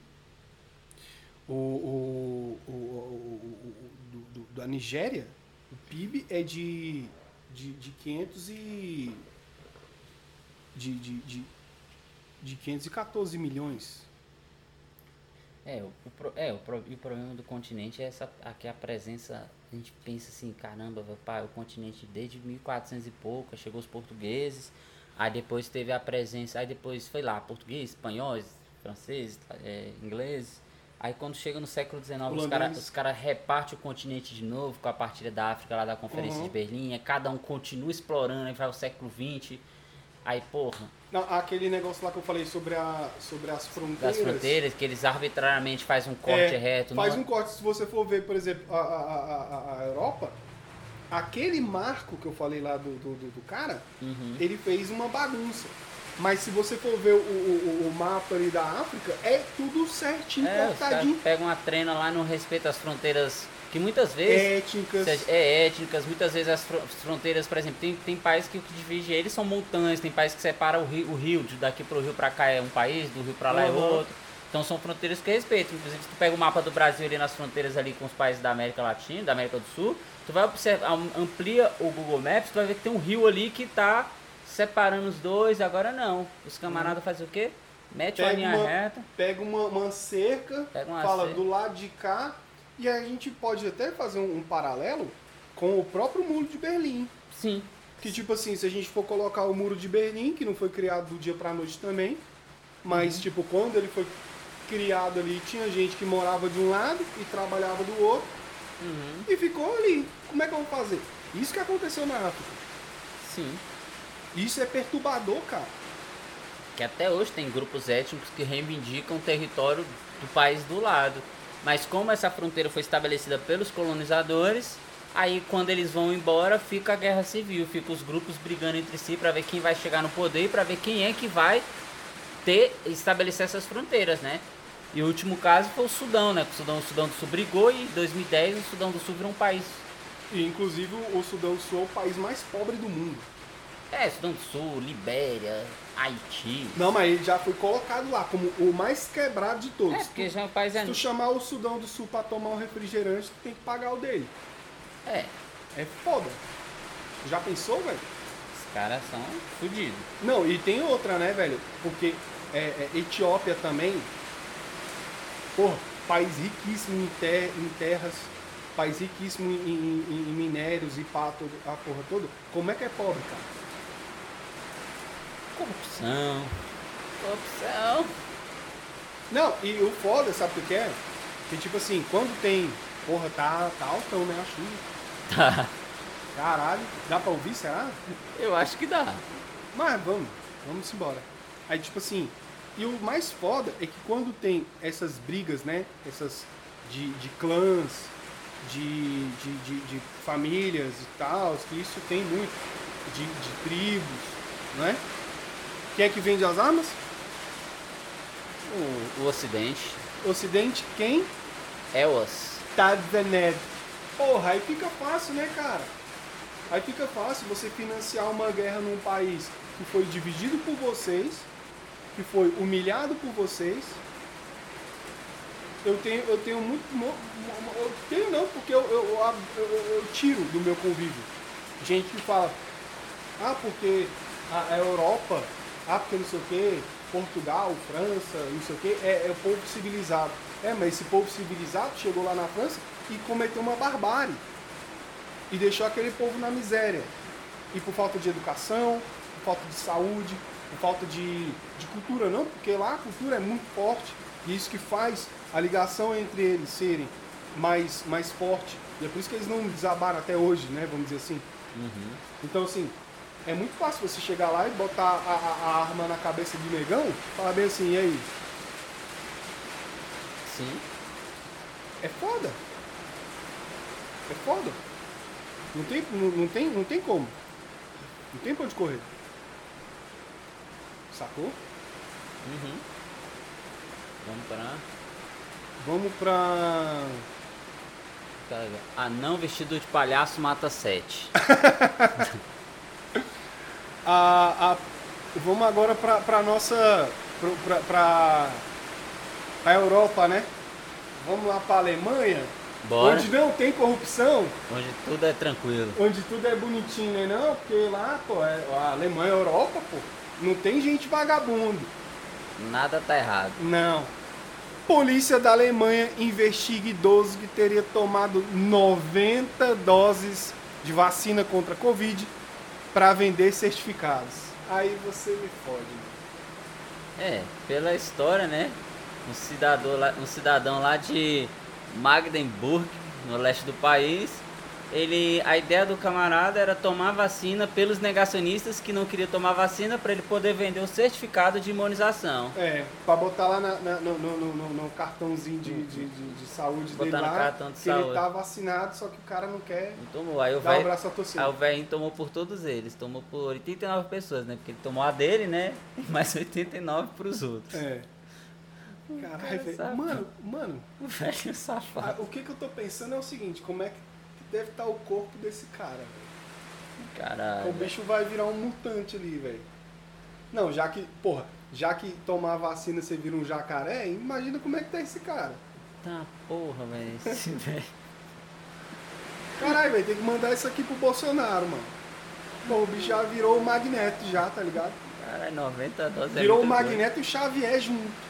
o, o, o, o, o- o- do, do- da Nigéria, o PIB é de, de, de 500 e... De, de, de, de 514 milhões. É, o, o é, o, e o problema do continente é essa aqui a presença. A gente pensa assim, caramba, o continente desde 1400 e pouco, chegou os portugueses, aí depois teve a presença, aí depois foi lá, português, espanhóis, franceses, é, ingleses. Aí quando chega no século XIX, os Holandês. caras os cara repartem o continente de novo com a partilha da África lá da Conferência Uhum. de Berlim, aí cada um continua explorando, aí vai o século XX. Aí, porra, Não, aquele negócio lá que eu falei sobre, a, sobre as fronteiras. das fronteiras, que eles arbitrariamente fazem um corte É, reto. Faz não- um corte. Se você for ver, por exemplo, a, a, a, a- Europa, aquele marco que eu falei lá do, do, do- cara, Uhum. ele fez uma bagunça. Mas se você for ver o, o, o- mapa ali da África, é tudo certinho, É, cortadinho. pegam uma trena lá no respeito às fronteiras que muitas vezes Étnicas. seja, é étnicas, muitas vezes as fro- fronteiras, por exemplo, tem, tem países que o que divide eles são montanhas, tem países que separa o rio, o rio de daqui pro rio pra cá é um país, do rio pra lá é Uhum. outro. Então são fronteiras que respeitam. Inclusive, se tu pega o mapa do Brasil ali nas fronteiras ali com os países da América Latina, da América do Sul, tu vai observar, am- amplia o Google Maps, tu vai ver que tem um rio ali que tá separando os dois, agora não. Os camaradas fazem o quê? Mete uma Pega linha uma- reta. Pega uma, uma cerca, uma fala cerca. do lado de cá, e a gente pode até fazer um, um paralelo com o próprio muro de Berlim. Sim. Que tipo assim, se a gente for colocar o muro de Berlim, que não foi criado do dia pra noite também, mas Uhum. tipo, quando ele foi criado ali, tinha gente que morava de um lado e trabalhava do outro Uhum. e ficou ali. Como é que eu vou fazer? Isso que aconteceu na África. Sim. Isso é perturbador, cara. Que até hoje tem grupos étnicos que reivindicam o território do país do lado. Mas como essa fronteira foi estabelecida pelos colonizadores, aí quando eles vão embora fica a guerra civil, fica os grupos brigando entre si para ver quem vai chegar no poder e para ver quem é que vai ter estabelecer essas fronteiras, né? E o último caso foi o Sudão, né? O Sudão, o Sudão do Sul brigou e em 2010 o Sudão do Sul virou um país. E inclusive o Sudão do Sul é o país mais pobre do mundo. É, Sudão do Sul, Libéria, Haiti. Não, mas ele já foi colocado lá como o mais quebrado de todos. É, porque já é um país Se tu chamar o Sudão do Sul pra tomar um refrigerante, tu tem que pagar o dele. É, É foda. Já pensou, velho? os caras são fodidos. Não, e tem outra, né, velho? Porque é, é, Etiópia também, porra, país riquíssimo em, ter- em terras, país riquíssimo em, em- em minérios e pá, todo- a porra toda. Como é que é pobre, cara? Corrupção. Corrupção. Não, e o foda, sabe o que é? Que tipo assim, quando tem. Porra, tá, tá altão, né? A chuva. Tá. Caralho, dá pra ouvir, será? Eu acho que dá. Mas vamos, vamos embora. Aí, tipo assim, e o mais foda é que quando tem essas brigas, né? Essas de, de clãs, de, de, de, de famílias e tal, que isso tem muito. de, de tribos, não é? Quem é que vende as armas? O, o Ocidente. Ocidente, quem? EOS. Tadvaned. Porra, aí fica fácil, né, cara? Aí fica fácil você financiar uma guerra num país que foi dividido por vocês, que foi humilhado por vocês. Eu tenho, eu tenho muito. Eu tenho não, porque eu, eu, eu, eu- tiro do meu convívio. Gente que fala, ah, porque a Europa, ah, porque não sei o quê, Portugal, França, não sei o quê, é, é o povo civilizado. É, mas esse povo civilizado chegou lá na França e cometeu uma barbárie. E deixou aquele povo na miséria. E por falta de educação, por falta de saúde, por falta de, de cultura, não, porque lá a cultura é muito forte. E isso que faz a ligação entre eles serem mais, mais forte. E é por isso que eles não desabaram até hoje, né? Vamos dizer assim. Então, assim, é muito fácil você chegar lá e botar a, a- a arma na cabeça de negão e falar bem assim, e aí? Sim. É foda. É foda. Não tem, não, não tem, não tem como. Não tem pra onde correr. Sacou? Uhum. Vamos pra. Vamos pra. Anão vestido de palhaço mata sete. A, a- vamos agora pra, pra nossa. Pra, pra Europa, né? Vamos lá pra Alemanha, Bora. onde não tem corrupção, Onde tudo é tranquilo. onde tudo é bonitinho, né? Não, porque lá, pô, é, a Alemanha, a Europa, pô, não tem gente vagabundo. Nada tá errado. Não. Polícia da Alemanha investiga idoso que teria tomado 90 doses de vacina contra a Covid para vender certificados. Aí você me fode. É, pela história, né? Um cidadão lá, um cidadão lá de Magdeburg, no leste do país, ele, a ideia do camarada era tomar vacina pelos negacionistas que não queriam tomar vacina para ele poder vender o certificado de imunização. É, pra botar lá na- na- no, no- no- no- cartãozinho de, de, de- de saúde Botar dele no lá, cartão de que ele saúde. tá vacinado, só que o cara não quer Não tomou. Aí o dar o velho braço a torcer. aí o velhinho tomou por todos eles, tomou por 89 pessoas, né? Porque ele tomou a dele, né? E mais 89 pros outros. É. Caralho, cara velho. Mano, mano, O velho ah, safado. o que que eu tô pensando é o seguinte, como é que deve estar o corpo desse cara, velho? Caralho. O bicho vai virar um mutante ali, velho. Não, já que, porra, já que tomar vacina você vira um jacaré, imagina como é que tá esse cara. Tá porra, velho. Caralho, velho, tem que mandar isso aqui pro Bolsonaro, mano. Pô, o bicho já virou o Magneto já, tá ligado? Caralho, 90 doses é Virou o muita coisa. Magneto e o Xavier junto.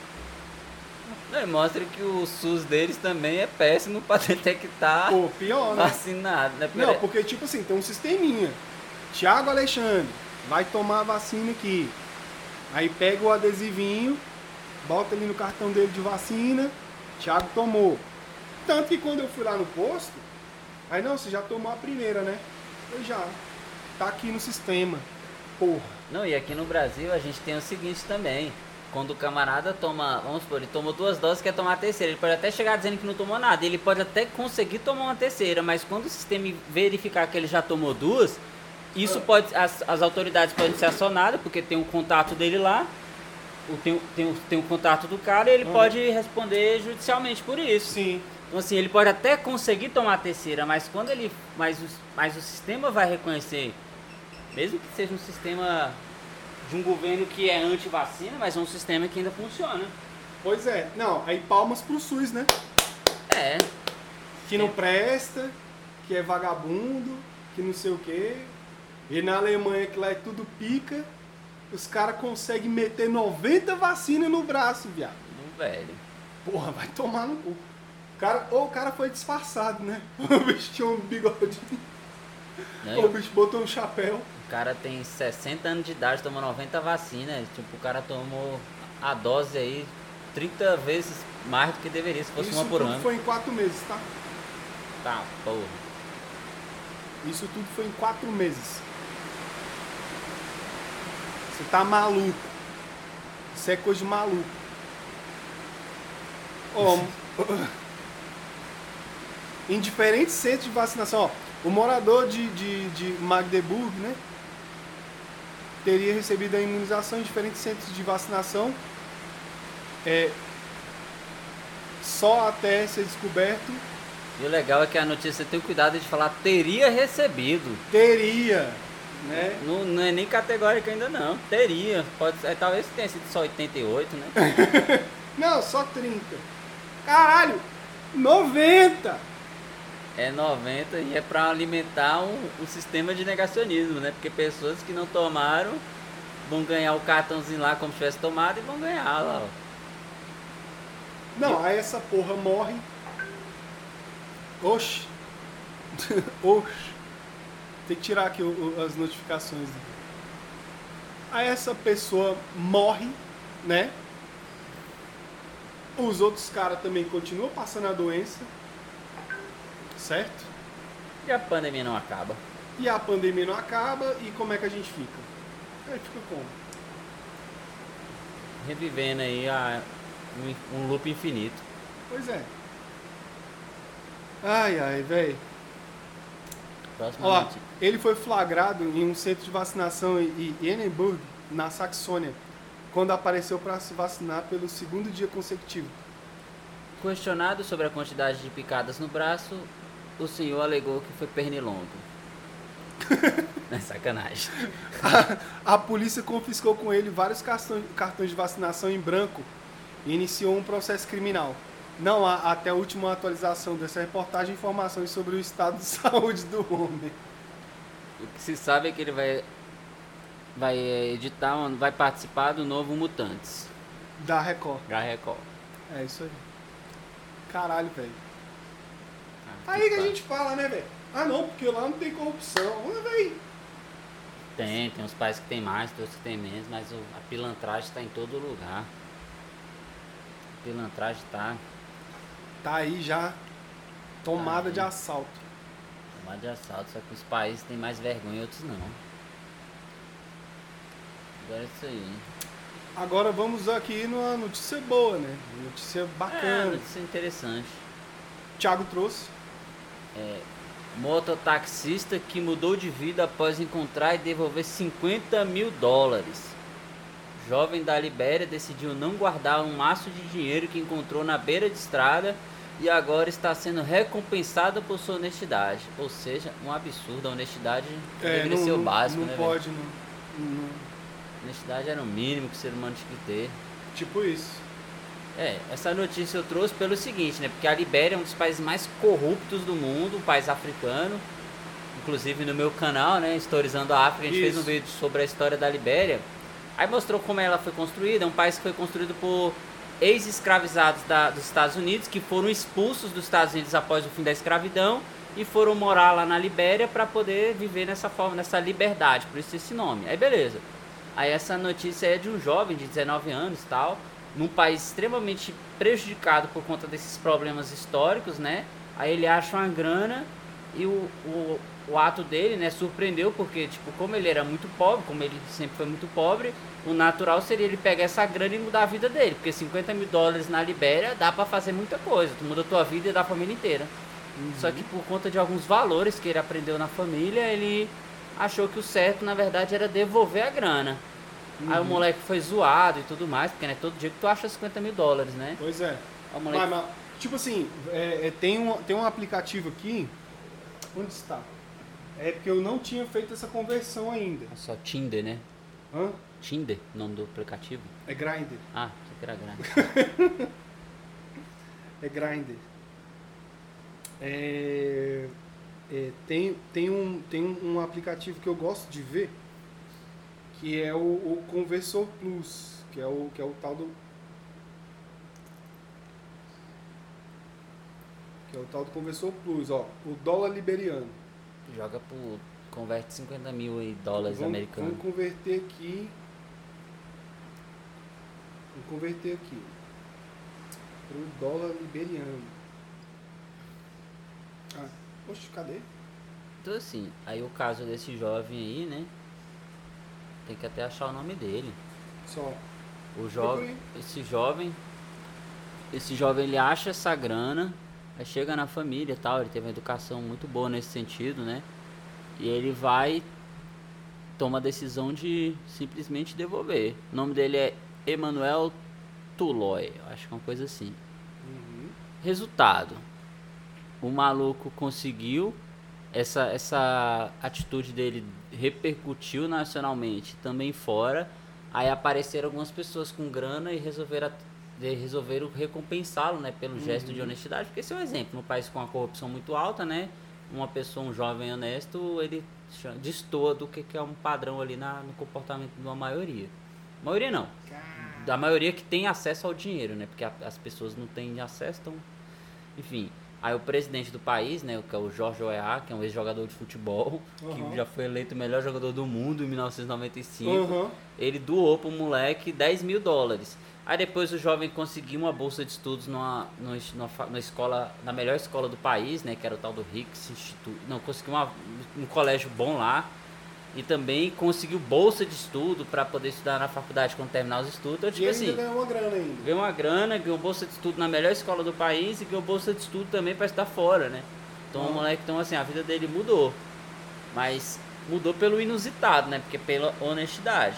Não, e mostra que o SUS deles também é péssimo pra detectar Pô, pior, né? vacinado, né? Não, porque tipo assim, tem um sisteminha. Tiago Alexandre, vai tomar a vacina aqui. Aí pega o adesivinho, bota ali no cartão dele de vacina, Tiago tomou. Tanto que quando eu fui lá no posto, aí não, você já tomou a primeira, né? Eu já. Tá aqui no sistema. Porra. Não, e aqui no Brasil a gente tem o seguinte também. Quando o camarada toma, vamos supor, ele tomou duas doses quer tomar a terceira, ele pode até chegar dizendo que não tomou nada, ele pode até conseguir tomar uma terceira, mas quando o sistema verificar que ele já tomou duas, isso pode, as, as autoridades podem ser acionadas, porque tem um contato dele lá, tem, o- tem, tem o contato do cara e ele Uhum. pode responder judicialmente por isso. Sim. Então assim, ele pode até conseguir tomar a terceira, mas quando ele. Mas mas o sistema vai reconhecer, mesmo que seja um sistema de um governo que é anti-vacina, mas é um sistema que ainda funciona. Pois é. Não, aí palmas pro SUS, né? É. Que não presta, que é vagabundo, que não sei o quê. E na Alemanha, que lá é tudo pica, os caras conseguem meter 90 vacinas no braço, viado. Do velho. Porra, vai tomar no cu. O cara, ou o cara foi disfarçado, né? O bicho tinha um bigode. Ou o bicho botou um chapéu. O cara tem 60 anos de idade, tomou 90 vacinas. Tipo, o cara tomou a dose aí 30 vezes mais do que deveria, se fosse Isso uma por tudo ano. foi em quatro meses, tá? Tá, porra. Isso tudo foi em quatro meses. Você tá maluco. Isso é coisa de maluco. Ó, em diferentes centros de vacinação, ó, o morador de, de, de Magdeburg, né? Teria recebido a imunização em diferentes centros de vacinação, é, só até ser descoberto E o legal é que a notícia tem o cuidado de falar teria recebido. teria, né? Não, não é nem categórico ainda não. Teria. Pode, é, talvez tenha sido só 88, né? Não, só 30. Caralho, 90! É 90 e é pra alimentar um, um sistema de negacionismo, né? Porque pessoas que não tomaram vão ganhar o cartãozinho lá como se tivesse tomado e vão ganhar lá, ó. Não, aí essa porra morre. Oxi. Oxi. Tem que tirar aqui o- o- as notificações. Aí essa pessoa morre, né? Os outros caras também continuam passando a doença. Certo? E a pandemia não acaba. E a pandemia não acaba. E como é que a gente fica? Aí fica como? Revivendo aí a, um, um loop infinito. Pois é. Ai, ai, velho. Notícia. ele foi flagrado em um centro de vacinação em Enenburg, na Saxônia, quando apareceu para se vacinar pelo segundo dia consecutivo. Questionado sobre a quantidade de picadas no braço, o senhor alegou que foi pernilongo. é sacanagem. A, a polícia confiscou com ele vários cartões, cartões de vacinação em branco e iniciou um processo criminal. Não há, até a última atualização dessa reportagem, informações sobre o estado de saúde do homem. O que se sabe é que ele vai, vai eh, editar, vai participar do novo Mutantes. Da Record. Da Record. É isso aí. Caralho, velho. Aí que a gente fala, né, velho? Ah, não, porque lá não tem corrupção. Ah, velho. Tem, tem uns pais que tem mais, tem outros que tem menos, mas o- a pilantragem está em todo lugar. A pilantragem tá Tá aí já tomada Tá de aí. assalto. tomada de assalto, só que os países têm mais vergonha e outros não. Agora é isso aí. Agora vamos aqui numa notícia boa, né? Notícia É, bacana. notícia interessante. Thiago trouxe. Mototaxista que mudou de vida após encontrar e devolver 50 mil dólares. Jovem da Libéria decidiu não guardar um maço de dinheiro que encontrou na beira de estrada e agora está sendo recompensado por sua honestidade. Ou seja, um absurdo. A honestidade deveria ser o básico, É, não né? pode, não. Não- Honestidade era o mínimo que o ser humano tinha que ter. Tipo isso. É, essa notícia eu trouxe pelo seguinte, né? Porque a Libéria é um dos países mais corruptos do mundo, um país africano. Inclusive no meu canal, né? Historizando a África, a gente fez um Isso. vídeo sobre a história da Libéria. Aí mostrou como ela foi construída. É um país que foi construído por ex-escravizados dos Estados Unidos, que foram expulsos dos Estados Unidos após o fim da escravidão e foram morar lá na Libéria para poder viver nessa forma, nessa liberdade, por isso esse nome. Aí beleza. Aí essa notícia é de um jovem de 19 anos e tal, num país extremamente prejudicado por conta desses problemas históricos, né? Aí ele acha uma grana e o, o, o ato dele, né, surpreendeu porque, tipo, como ele era muito pobre, como ele sempre foi muito pobre, o natural seria ele pegar essa grana e mudar a vida dele, porque 50 mil dólares na Libéria dá pra fazer muita coisa, tu muda a tua vida e da família inteira. Só que por conta de alguns valores que ele aprendeu na família, ele achou que o certo, na verdade, era devolver a grana. Aí o moleque foi zoado e tudo mais, porque né, todo dia que tu acha 50 mil dólares, né? Pois é. Moleque Mas, mas, tipo assim, é, é, tem, um, tem um aplicativo aqui. Onde está? É porque eu não tinha feito essa conversão ainda. Só Tinder, né? Hã? Tinder, nome do aplicativo. É Grindr. Ah, que era grande. É Grindr. É, é, tem, tem, um, tem um aplicativo que eu gosto de ver, que é o, o Conversor Plus, que é o, que é o tal do. Que é o tal do Conversor Plus, ó. O dólar liberiano. Joga por. Converte 50 mil em dólares vamos, americanos. Vamos converter aqui. Vou converter aqui. Pro dólar liberiano. Ah, poxa, cadê? Então assim, aí o caso desse jovem aí, né? Tem que até achar o nome dele. Só. O jovem, esse jovem, esse jovem ele acha essa grana, aí chega na família e tal, ele teve uma educação muito boa nesse sentido, né? E ele vai toma a decisão de simplesmente devolver. O nome dele é Emanuel Tuloy, acho que é uma coisa assim. Uhum. Resultado: o maluco conseguiu, essa, essa atitude dele repercutiu nacionalmente, também fora. Aí apareceram algumas pessoas com grana e resolveram, resolveram recompensá-lo né, pelo gesto de honestidade. Porque esse é um exemplo: num país com a corrupção muito alta, né, uma pessoa, um jovem honesto, ele destoa do que, que é um padrão ali na, no comportamento de uma maioria. Maioria não, da maioria que tem acesso ao dinheiro, né? Porque a- as pessoas não têm acesso, então. Enfim. Aí o presidente do país, né? Que é o Jorge Weah, que é um ex-jogador de futebol, Uhum. que já foi eleito o melhor jogador do mundo em 1995. Uhum. Ele doou pro moleque 10 mil dólares. Aí depois o jovem conseguiu uma bolsa de estudos numa, numa, numa escola, na melhor escola do país, né? Que era o tal do Hicks Institute. Não, conseguiu uma, um colégio bom lá. E também conseguiu bolsa de estudo para poder estudar na faculdade quando terminar os estudos. Então, E tipo assim, ganhou uma grana ainda. ganhou uma grana, ganhou bolsa de estudo na melhor escola do país e ganhou bolsa de estudo também para estudar fora, né? Então o Ah. moleque, então assim, a vida dele mudou. Mas mudou pelo inusitado, né? Porque pela honestidade.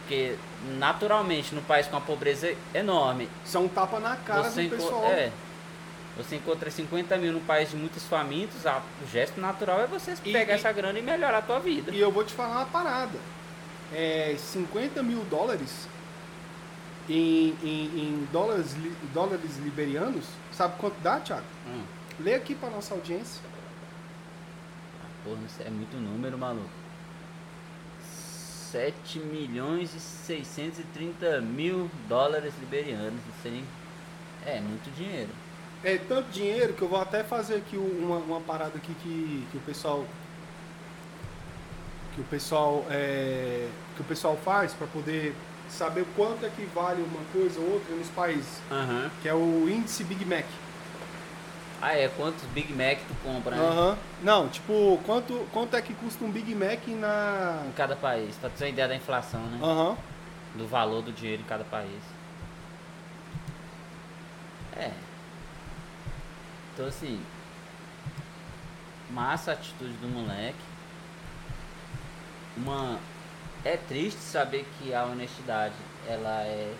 Porque naturalmente, no país com a pobreza enorme, Isso é um tapa na cara do pessoal. é, você encontra 50 mil num país de muitos famintos, a- o gesto natural é você E- pegar e- essa grana e melhorar a tua vida. E eu vou te falar uma parada. É 50 mil dólares em, em, em dólares, li- dólares liberianos. Sabe quanto dá, Thiago? Hum, Lê aqui pra nossa audiência. porra, isso é muito número, maluco. 7 milhões e 630 mil dólares liberianos. Não sei nem. É muito dinheiro. É tanto dinheiro que eu vou até fazer aqui uma, uma parada aqui que, que o pessoal que o pessoal é, que o pessoal faz para poder saber quanto é que vale uma coisa ou outra nos países, Aham. que é o índice Big Mac. Ah, é? Quantos Big Mac tu compra, né? Aham. Não, tipo, quanto, quanto é que custa um Big Mac na. Em cada país. Pra ter uma ideia da inflação, né? Aham. do valor do dinheiro em cada país. É. Então assim, massa a atitude do moleque. Uma é triste saber que a honestidade ela é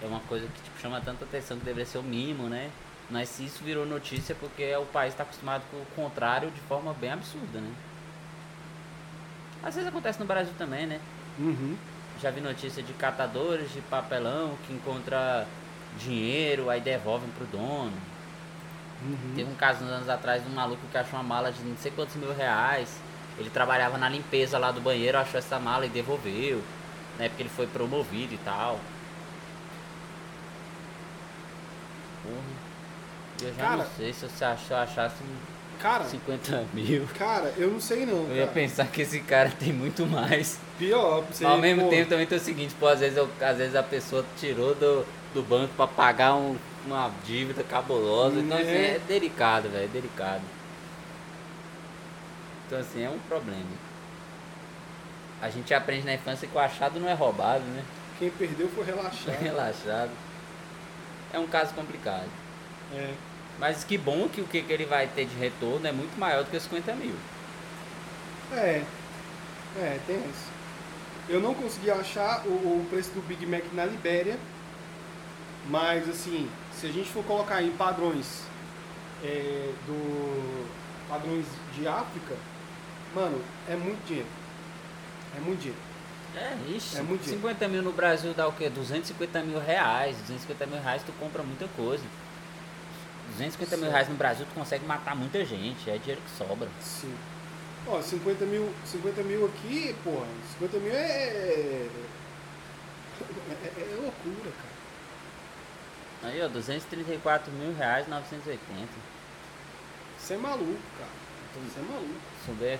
é uma coisa que tipo, chama tanta atenção que deveria ser o mínimo, né? Mas se isso virou notícia é porque o país está acostumado com o contrário de forma bem absurda, né? Às vezes acontece no Brasil também, né? Uhum. Já vi notícia de catadores de papelão que encontra dinheiro, aí devolvem pro dono. Uhum. Teve um caso uns anos atrás de um maluco que achou uma mala de não sei quantos mil reais. Ele trabalhava na limpeza lá do banheiro, achou essa mala e devolveu. Né, porque ele foi promovido e tal. Porra. Eu já Cara- não sei se você achou, achasse Cara, 50 mil. cara, eu não sei não. Eu ia cara. pensar que esse cara tem muito mais. Pior, você, Ao mesmo pô, tempo também tem o seguinte, pô, às vezes, eu- às vezes a pessoa tirou do, do banco pra pagar um- uma dívida cabulosa. Então assim, Né? é delicado, velho, é delicado. Então assim, é um problema. A gente aprende na infância que o achado não é roubado, né? Quem perdeu foi É relaxado. relaxado. É um caso complicado. É. Mas que bom que o que, que ele vai ter de retorno é muito maior do que os 50 mil. É. É, tem isso. Eu não consegui achar o, o preço do Big Mac na Libéria, mas assim, se a gente for colocar em padrões é, do padrões de África, mano, é muito dinheiro. É muito dinheiro. É, ixi, É muito dinheiro. 50 mil no Brasil dá o quê? 250 mil reais. 250 mil reais tu compra muita coisa. 250 mil Certo. reais no Brasil tu consegue matar muita gente. É dinheiro que sobra. Sim. Ó, 50 mil, 50 mil aqui, porra, 50 mil é. É, é- é loucura, cara. Aí, ó, 234 mil reais 980. Você é maluco, cara. Você é maluco. Souber,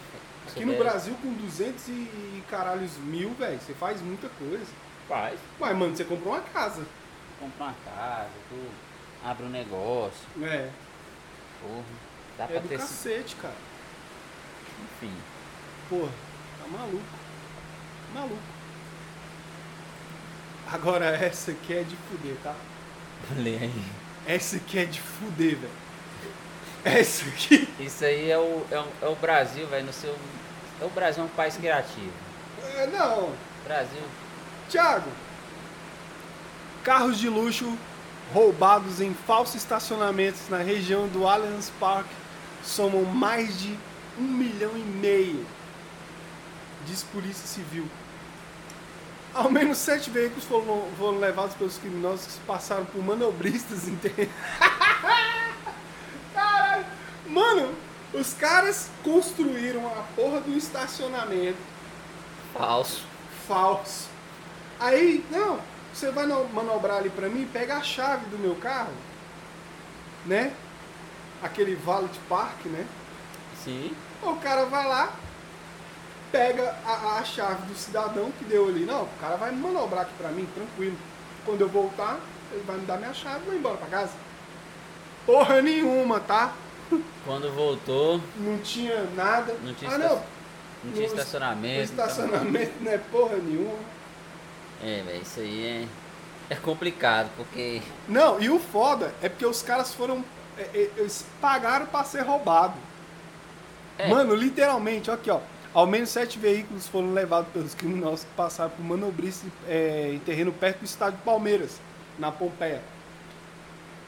Aqui no Brasil, com 200 e caralhos mil, velho, você faz muita coisa. Faz. Ué, mano, você comprou uma casa. Compra uma casa, tu abre um negócio. É. Porra. Dá É pra do ter. cacete, cara. Enfim. Porra, tá maluco. Maluco. Agora essa aqui é de fuder, tá? Lê aí. Essa aqui é de fuder, velho. Essa aqui. Isso aí é o, é o, é o Brasil, velho, no seu. É o Brasil é um país criativo. É, não. Brasil. Tiago, carros de luxo roubados em falsos estacionamentos na região do Allianz Park somam mais de um milhão e meio, diz Polícia Civil. Ao menos sete veículos foram, foram levados pelos criminosos que passaram por manobristas internos. Caralho! Mano, os caras construíram a porra do estacionamento Falso. falso. Aí, não, você vai no- manobrar ali pra mim, pega a chave do meu carro, né? Aquele valet park, né? Sim. O cara vai lá, pega a, a chave do cidadão que deu ali. Não, o cara vai manobrar aqui pra mim, tranquilo. Quando eu voltar, ele vai me dar minha chave e vou embora pra casa. Porra nenhuma, tá? Quando voltou, Não tinha nada. Não tinha ah, esta- não. não tinha estacionamento. Estacionamento não é porra nenhuma. então- É, velho, isso aí é, é complicado, porque. Não, e o foda é porque os caras foram. é, é, Eles pagaram pra ser roubado. É. Mano, literalmente, aqui ó. Ao menos sete veículos foram levados pelos criminosos que passaram por manobristas é, em terreno perto do estádio Palmeiras, na Pompeia.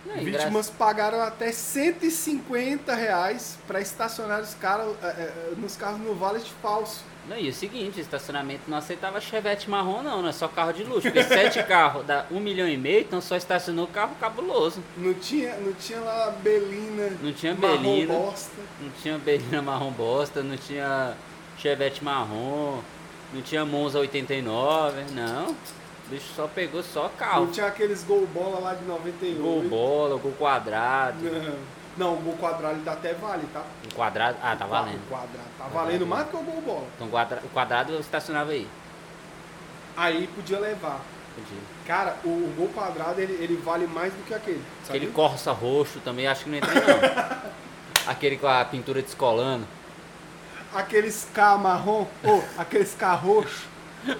Não, Vítimas pagaram até 150 reais pra estacionar os caras é, é, nos carros no valet falso. Não, e o seguinte, o estacionamento não aceitava chevette marrom não, não é só carro de luxo. Porque sete carros dá um milhão e meio, então só estacionou carro cabuloso. Não tinha, não tinha lá Belina. Não tinha marrom Belina. bosta. Não tinha Belina marrom bosta, não tinha chevette marrom, não tinha Monza 89, não. O bicho só pegou só Não carro. tinha aqueles gol bola lá de 98. Gol bola, gol quadrado. Não, não, o gol quadrado ele dá até vale, tá? Um quadrado. Ah, tá valendo. O quadrado. Tá valendo mais que o gol bola. Então o o quadrado eu estacionava aí. Aí podia levar. Podia. Cara, o, o gol quadrado ele, ele vale mais do que aquele. Sabe? Aquele Corsa roxo também acho que não entra não. Aquele com a pintura descolando. Aqueles K marrom, ou aqueles K roxo,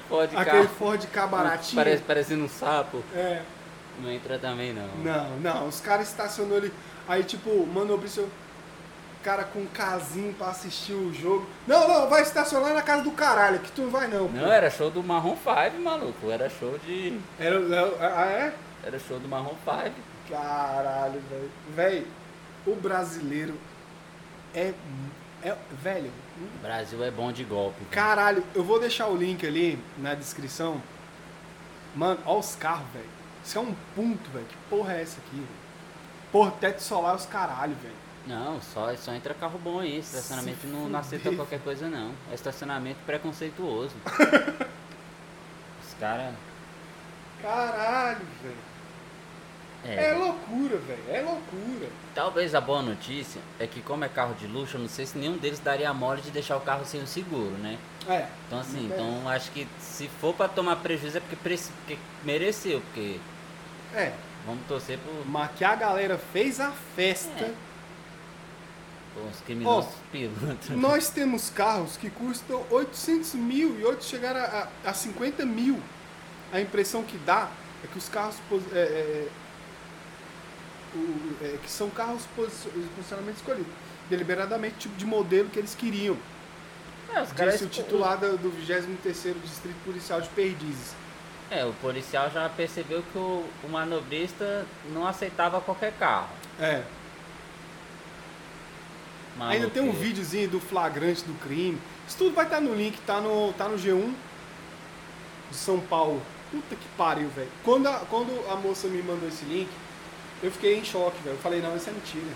Pode aquele carro. Ford K baratinho. Parece, parecendo um sapo. É. Não entra também não. Não, não, os caras estacionou ali. Aí, tipo, manobrista, cara com um casinho pra assistir o jogo. Não, não, vai estacionar na casa do caralho, que tu não vai não. pô. Não, era show do Marrom 5, maluco. Era show de. Era, era- ah, é? Era show do Marrom 5. Caralho, velho. Velho, o brasileiro é. é velho, Brasil é bom de golpe. caralho, eu vou deixar o link ali na descrição. Mano, ó os carros, velho. Isso é um ponto, velho. Que porra é essa aqui? Porra, teto solar os caralho, velho. Não, só, só entra carro bom aí. Estacionamento não, não aceita qualquer coisa não. É estacionamento preconceituoso. Os caras. Caralho, velho. É, É, loucura, velho. É loucura. Talvez a boa notícia é que como é carro de luxo, eu não sei se nenhum deles daria mole de deixar o carro sem o seguro, né? É. Então assim, Não então acho que se for pra tomar prejuízo é porque, porque mereceu, porque É. vamos torcer por, Mas que a galera fez a festa. É. por uns criminosos pilantras. Nós temos carros que custam 800 mil e outros chegaram a, a 50 mil. A impressão que dá é que os carros é, é, o- é, que são carros posi- posicionamento escolhido deliberadamente tipo de modelo que eles queriam. É, os caras Disse o titular do 23º Distrito Policial de Perdizes. É, o policial já percebeu que o, o manobrista não aceitava qualquer carro. É. Ainda tem um videozinho do flagrante do crime. Isso tudo vai estar no link, tá no, tá no G1 de São Paulo. Puta que pariu, velho. Quando a, quando a moça me mandou esse link, eu fiquei em choque, velho. Eu falei, não, isso é mentira.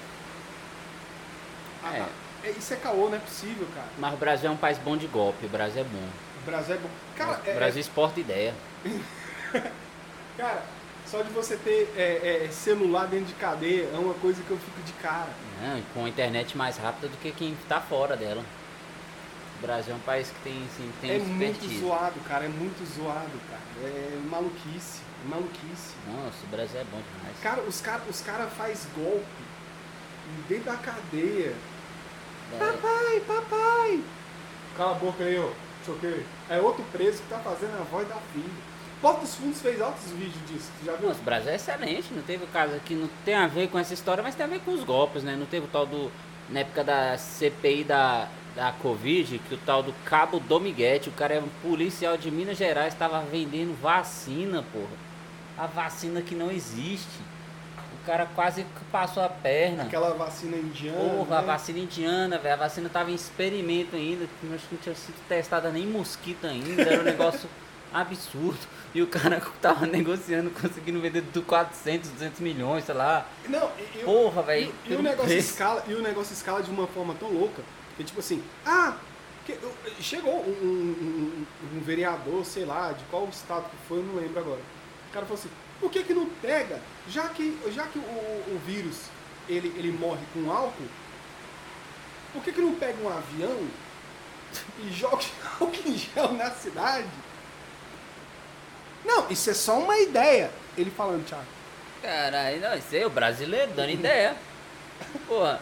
Ah, É. ah, é, isso é caô, não é possível, cara. Mas o Brasil é um país bom de golpe, o Brasil é bom. O Brasil é bom. Cara, o é- Brasil exporta ideia. cara só de você ter é, é, celular dentro de cadeia é uma coisa que eu fico de cara. Né? Com a internet mais rápida do que quem tá fora dela. O Brasil é um país que tem, assim, tem é expertise. muito zoado, cara. É muito zoado, cara. É maluquice. Maluquice. Nossa, o Brasil é bom demais. Cara, os caras os cara faz golpe dentro da cadeia. É, Papai, papai! Cala a boca aí, ó. Quê. É outro preso que tá fazendo a voz da filha. Porta dos Fundos fez altos vídeos disso. Tu já viu? Nossa, o Brasil é excelente, não teve o caso aqui, não tem a ver com essa história, mas tem a ver com os golpes, né? Não teve o tal do na época da CPI da, da Covid, que o tal do Cabo Domiguete, o cara é um policial de Minas Gerais, estava vendendo vacina, porra. A vacina que não existe. O cara quase passou a perna. Aquela vacina indiana. Porra, a né? vacina indiana, velho. A vacina tava em experimento ainda. Acho que não tinha sido testada nem mosquito ainda. Era um negócio absurdo. E o cara tava negociando, conseguindo vender do 400, 200 milhões, sei lá. Não, e, e- Porra, velho. E, e o negócio preço. escala, e o negócio escala de uma forma tão louca que tipo assim, ah, que- eu- chegou um, um- um- um vereador, sei lá, de qual estado que foi, eu não lembro agora. Cara falou assim, por que que não pega, já que, já que o, o vírus ele, ele morre com álcool, por que que não pega um avião e joga álcool em gel na cidade? Não, isso é só uma ideia. Ele falando, Thiago. Caralho, não, isso aí é o brasileiro dando ideia. Porra,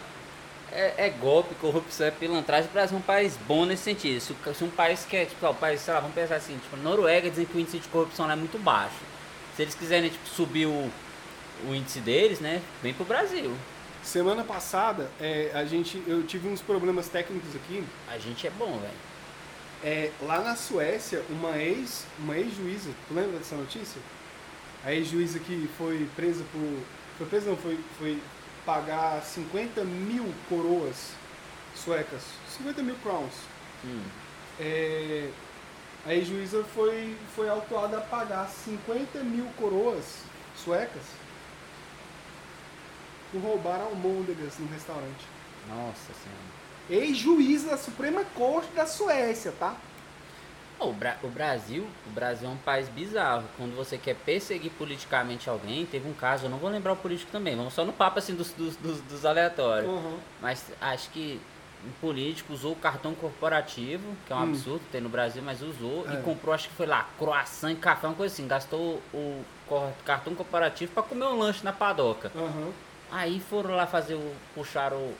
é, é golpe, corrupção, é pilantragem. O Brasil é um país bom nesse sentido. Se, se um país quer, tipo, ó, o país, sei lá, vamos pensar assim, tipo, Noruega dizem que o índice de corrupção é muito baixo. Se eles quiserem, tipo, subir o, o índice deles, né, vem pro Brasil. Semana passada, é, a gente, eu tive uns problemas técnicos aqui. A gente é bom, velho. É, lá na Suécia, uma ex, uma ex-juíza, tu lembra dessa notícia? A ex-juíza que foi presa por. Foi presa não, foi, foi pagar 50 mil coroas suecas. 50 mil crowns. Hum. É, a ex-juíza foi, foi autuada a pagar 50 mil coroas suecas por roubar almôndegas no restaurante. Nossa senhora. Ex-juiz da Suprema Corte da Suécia, tá? O, Bra- o Brasil, o Brasil é um país bizarro. Quando você quer perseguir politicamente alguém, teve um caso, eu não vou lembrar o político também, vamos só no papo assim dos, dos, dos, dos aleatórios. Uhum. Mas acho que um político usou o cartão corporativo, que é um Hum. absurdo, tem no Brasil, mas usou É. e comprou, acho que foi lá, croissant e café, uma coisa assim. Gastou o cartão corporativo para comer um lanche na padoca. Aham. Aí foram lá fazer o. puxaram o.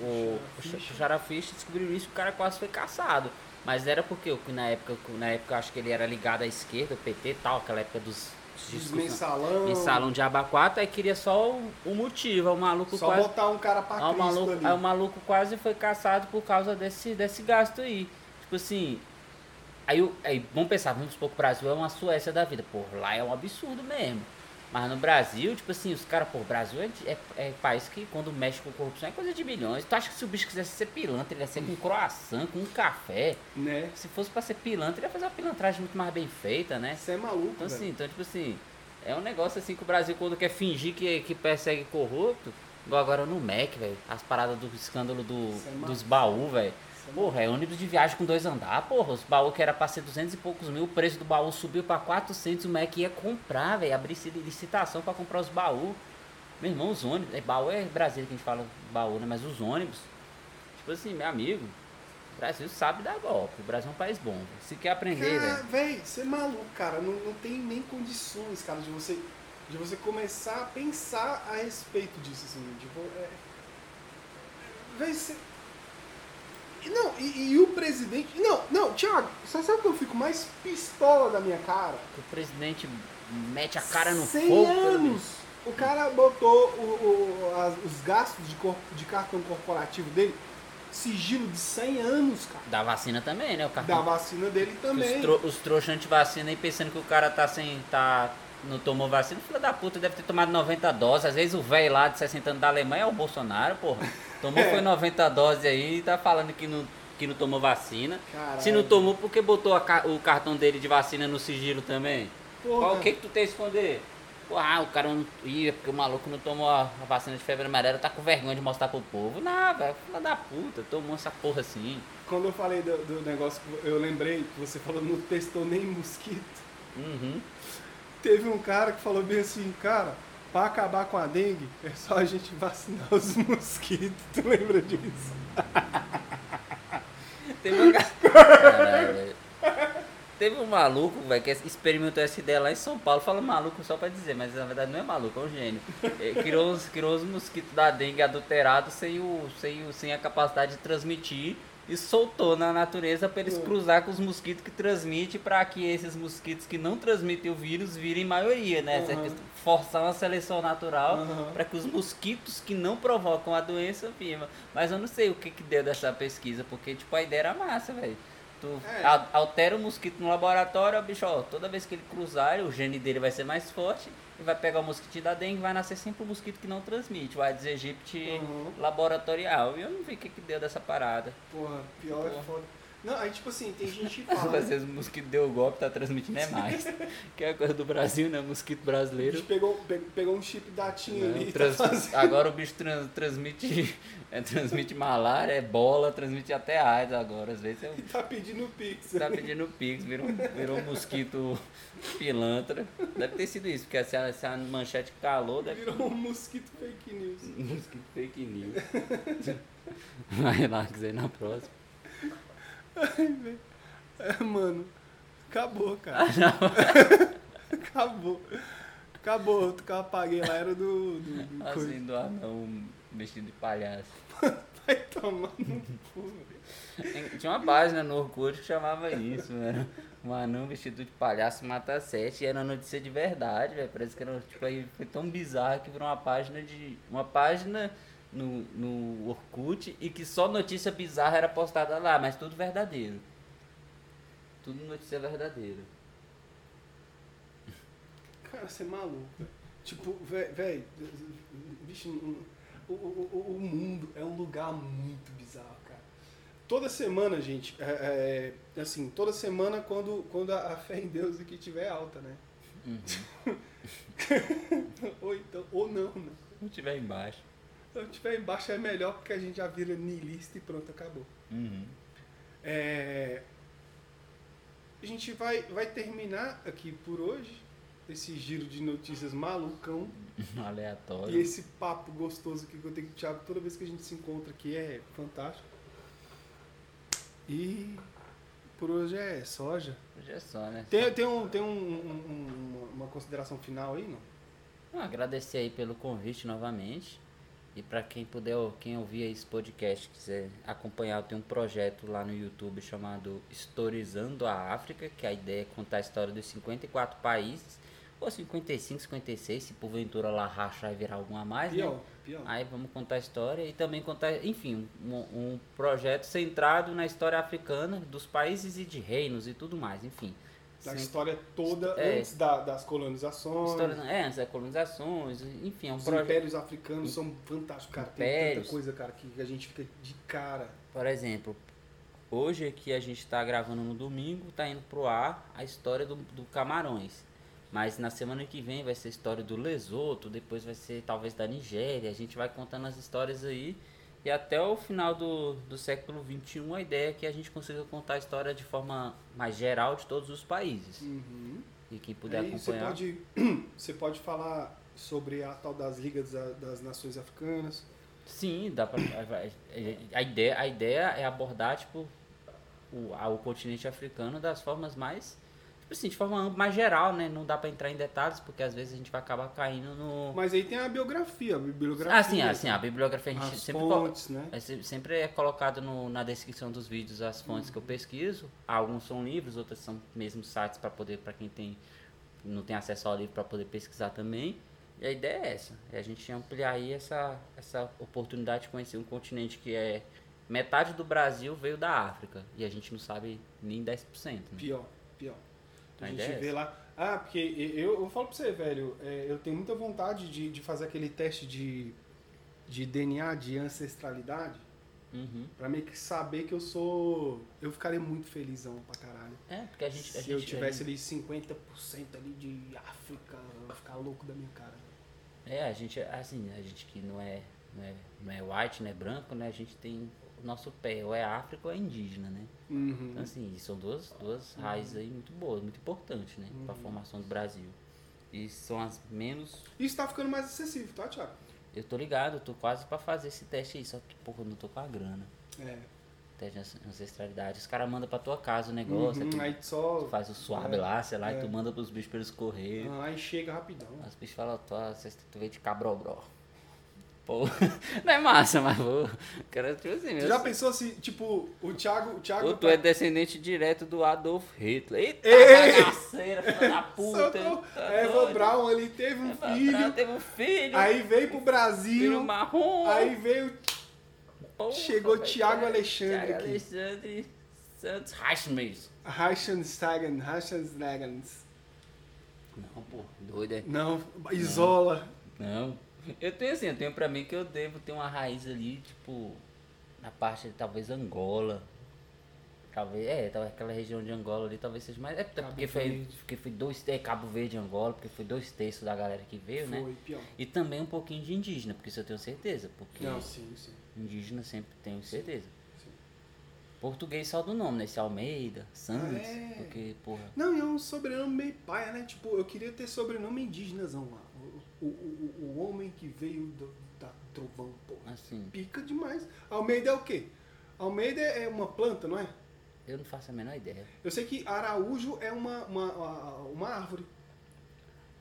o Puxaram a puxa- ficha. puxaram a ficha e descobriram isso o cara quase foi caçado. Mas era porque na época, na época eu acho que ele era ligado à esquerda, o PT e tal, aquela época dos Os discursos- mensalão. mensalão de abacuata, aí queria só o, o motivo. O maluco Só quase. botar um cara pra Aí o, maluco, ali. o maluco quase foi caçado por causa desse, desse gasto aí. Tipo assim. Aí, aí vamos pensar, vamos supor que o Brasil é uma Suécia da vida. Pô, lá é um absurdo mesmo. Mas no Brasil, tipo assim, os caras, pô, o Brasil é, é, é país que quando mexe com corrupção é coisa de milhões. Tu acha que se o bicho quisesse ser pilantra, ele ia ser com croissant, com um café? Né? Se fosse pra ser pilantra, ele ia fazer uma pilantragem muito mais bem feita, né? Você é maluco, Então velho. assim, então tipo assim, é um negócio assim que o Brasil quando quer fingir que, que persegue corrupto, igual agora no MEC, velho, as paradas do escândalo do, é dos baús, velho. Porra, é ônibus de viagem com dois andar, porra. Os baús que era pra ser 200 e poucos mil, o preço do baú subiu pra 400, o MEC ia comprar, velho, abrir ci- licitação pra comprar os baús. Meu irmão, os ônibus, é, baú é Brasília que a gente fala baú, né? Mas os ônibus, tipo assim, meu amigo, o Brasil sabe dar golpe. O Brasil é um país bom. Se quer aprender, velho. velho, você é maluco, cara. Não, não tem nem condições, cara, de você, de você começar a pensar a respeito disso, assim. Tipo, é... Véi, você... E Não, e, e o presidente... Não, não, Thiago, você sabe que eu fico mais pistola da minha cara? que o presidente mete a cara no 100 fogo. pelo anos! menos. O cara botou o- o- as- os gastos de, de cartão corporativo dele, sigilo de 100 anos, cara. Da vacina também, né? O Da cartão. vacina dele Os, também. tro os trouxas anti-vacina aí pensando que o cara tá sem. tá. não tomou vacina. Filho da puta, deve ter tomado 90 doses. Às vezes o velho lá de 60 anos da Alemanha é o Bolsonaro, porra. Tomou É. foi 90 doses aí e tá falando que não, que não tomou vacina. Caralho. Se não tomou, por que botou a o cartão dele de vacina no sigilo também? Porra. Qual, o que que tu tem a esconder? Ah, o cara não. Ih, é porque o maluco não tomou a, vacina de febre amarela, tá com vergonha de mostrar pro povo. Não, velho, filha da puta, tomou essa porra assim. Quando eu falei do, do negócio, eu lembrei que você falou não testou nem mosquito. Uhum. Teve um cara que falou bem assim, cara, pra acabar com a dengue, é só a gente vacinar os mosquitos. Tu lembra disso? Teve um ca- Caralho. Teve um maluco, velho, que experimentou essa ideia lá em São Paulo. Fala maluco só pra dizer, mas na verdade não é maluco, é um gênio. Ele criou os, criou os mosquitos da dengue adulterados sem, o, sem, o, sem a capacidade de transmitir e soltou na natureza para eles cruzar com os mosquitos que transmitem para que esses mosquitos que não transmitem o vírus virem maioria, né? Uhum. Forçar uma seleção natural Uhum. para que os mosquitos que não provocam a doença vivam. Mas eu não sei o que que deu dessa pesquisa, porque tipo a ideia era massa, velho. Tu É. al- altera o mosquito no laboratório, bicho, ó, toda vez que ele cruzar, o gene dele vai ser mais forte vai pegar o mosquitinho da dengue, vai nascer sempre o mosquito que não transmite, o Aedes aegypti Uhum. laboratorial. E eu não vi o que que deu dessa parada. Porra, pior é Porra. foda. Não, aí tipo assim, tem gente que fala. Às vezes o mosquito deu o golpe, tá transmitindo é mais. que é a coisa do Brasil, né? Mosquito A brasileiro. gente pegou, pe- pegou um chip da TIM ali. tá trans- fazendo- agora o bicho trans- transmite, é, transmite malária, é bola, transmite até AIDS agora. Às vezes eu Tá pedindo pix. tá pedindo pix, virou, virou um mosquito pilantra. Deve ter sido isso, porque se a, se a manchete calou, deve Virou um mosquito fake news. um mosquito fake news. Vai lá, quiser na próxima. É, mano. Acabou, cara. Acabou. Acabou. Outro que eu apaguei lá era do. do, do coisa. Assim, do anão vestido de palhaço. Vai tomar no cu, velho. Tinha uma página no Orkut que chamava isso, né? Um anão vestido de palhaço mata sete e era notícia de verdade, velho. Parece que era, tipo, aí foi tão bizarro que virou uma página de. Uma página no, no Orkut e que só notícia bizarra era postada lá, mas tudo verdadeiro. Tudo notícia verdadeira. Cara, você é maluco. Tipo, velho. Bicho, o, o, o- mundo é um lugar muito bizarro, cara. Toda semana, gente, é, é, assim, toda semana quando, quando a, fé em Deus aqui estiver alta, né? Uhum. ou então, ou não, né? Não tiver embaixo. Se eu estiver embaixo é melhor porque a gente já vira niilista e pronto, acabou. Uhum. É, a gente vai, vai terminar aqui por hoje esse giro de notícias malucão Aleatório. e esse papo gostoso que eu tenho com o Thiago toda vez que a gente se encontra aqui é fantástico. E por hoje é soja. Hoje é só, né? Tem, tem, um, tem um, um- um- uma- consideração final aí, não? Então, agradecer aí pelo convite novamente. E para quem puder, quem ouvir esse podcast, quiser acompanhar, eu tenho um projeto lá no YouTube chamado Historizando a África, que a ideia é contar a história dos 54 países, ou 55, 56, se porventura lá rachar e virar algum a mais, né? Pior, pior. Aí vamos contar a história e também contar, enfim, um, um projeto centrado na história africana, dos países e de reinos e tudo mais, enfim. Da Sem- história toda, É. antes da- das colonizações. História, é, antes das colonizações, enfim, é um Os projeto. impérios africanos são fantásticos, cara. Tem Impérios. tanta coisa, cara, que a gente fica de cara. Por exemplo, hoje aqui a gente está gravando no domingo, tá indo pro ar a história do, do Camarões. Mas na semana que vem vai ser a história do Lesoto, depois vai ser talvez da Nigéria. A gente vai contando as histórias aí. E até o final do, do século XXI a ideia é que a gente consiga contar a história de forma mais geral de todos os países. Uhum. E quem puder Aí você acompanhar. pode, você pode falar sobre a tal das ligas da- das nações africanas. Sim, dá pra. A ideia, a ideia é abordar, tipo, o, a- o continente africano das formas mais. Assim, de forma mais geral, né? Não dá pra entrar em detalhes, porque às vezes a gente vai acabar caindo no. Mas aí tem a biografia, a bibliografia. Ah, sim, assim, a bibliografia a gente as sempre, fontes, né? é se- sempre é colocado no- na descrição dos vídeos as fontes que eu pesquiso. Alguns são livros, outras são mesmo sites para poder, para quem tem não tem acesso ao livro para poder pesquisar também. E a ideia é essa, é a gente ampliar aí essa, essa oportunidade de conhecer um continente que é metade do Brasil veio da África e a gente não sabe nem 10%. Né? Pior, pior. A, A gente ideia é vê lá. Ah, porque eu, eu falo pra você, velho, é, eu tenho muita vontade de, de fazer aquele teste de, de DNA, de ancestralidade, Uhum. pra meio que saber que eu sou. Eu ficaria muito felizão pra caralho. É, porque a gente. a Se eu gente- tivesse ali 50% ali de África, eu ia ficar louco da minha cara. É, a gente, assim, a gente que não é, não é, não é white, não é branco, né? A gente tem nosso pé, ou é África ou é indígena, né? Uhum. Então, assim, são duas, duas raízes aí muito boas, muito importantes, né? Pra Uhum. formação do Brasil. E são as menos. Isso tá ficando mais acessível, tá, Thiago? Eu tô ligado, eu tô quase pra fazer esse teste aí, só que, porra, eu não tô com a grana. É. Teste de ancestralidade. Os caras mandam pra tua casa o negócio, Uhum, tu, aí só. tu faz o swab é, lá, sei lá, é. e tu manda pros bichos pelos correios. Ah, Aí chega rapidão. Os bichos falam, ancestra- tu veio de cabrobró. Pô, não é massa, mas vou. Quero, tipo assim, já pensou se, tipo, o Thiago. O Thiago Ou tu é descendente direto do Adolf Hitler. Eita, Ei! bagaceira, filha da puta. Socorro. tá Eva doido? Brown ali teve um Eva filho. Braun teve um filho. Aí veio pro filho Brasil. marrom. Aí veio. Porra, chegou Thiago Alexandre Thiago aqui. Alexandre Santos Reichmeister. Reichenstagen, Reichenstagens. Não, pô, doido, é. Não, Isola. Não. Eu tenho assim, eu tenho pra mim que eu devo ter uma raiz ali, tipo, na parte de talvez Angola. Talvez, é, talvez aquela região de Angola ali talvez seja mais. É Cabo porque foi, porque foi dois. É Cabo Verde Angola, porque foi dois terços da galera que veio, né? Foi, pior. E também um pouquinho de indígena, porque isso eu tenho certeza. Porque Não, sim, sim. indígena sempre tenho certeza. sim. Português só do nome, né? Esse Almeida, Santos, É. porque, porra. Não, e é um sobrenome meio paia, né? Tipo, eu queria ter sobrenome indígenazão lá. O, o, o, homem que veio do, da trovão, pô. Assim, Pica demais. Almeida é o quê? Almeida é uma planta, não é? eu não faço a menor ideia. Eu sei que Araújo é uma, uma, uma árvore.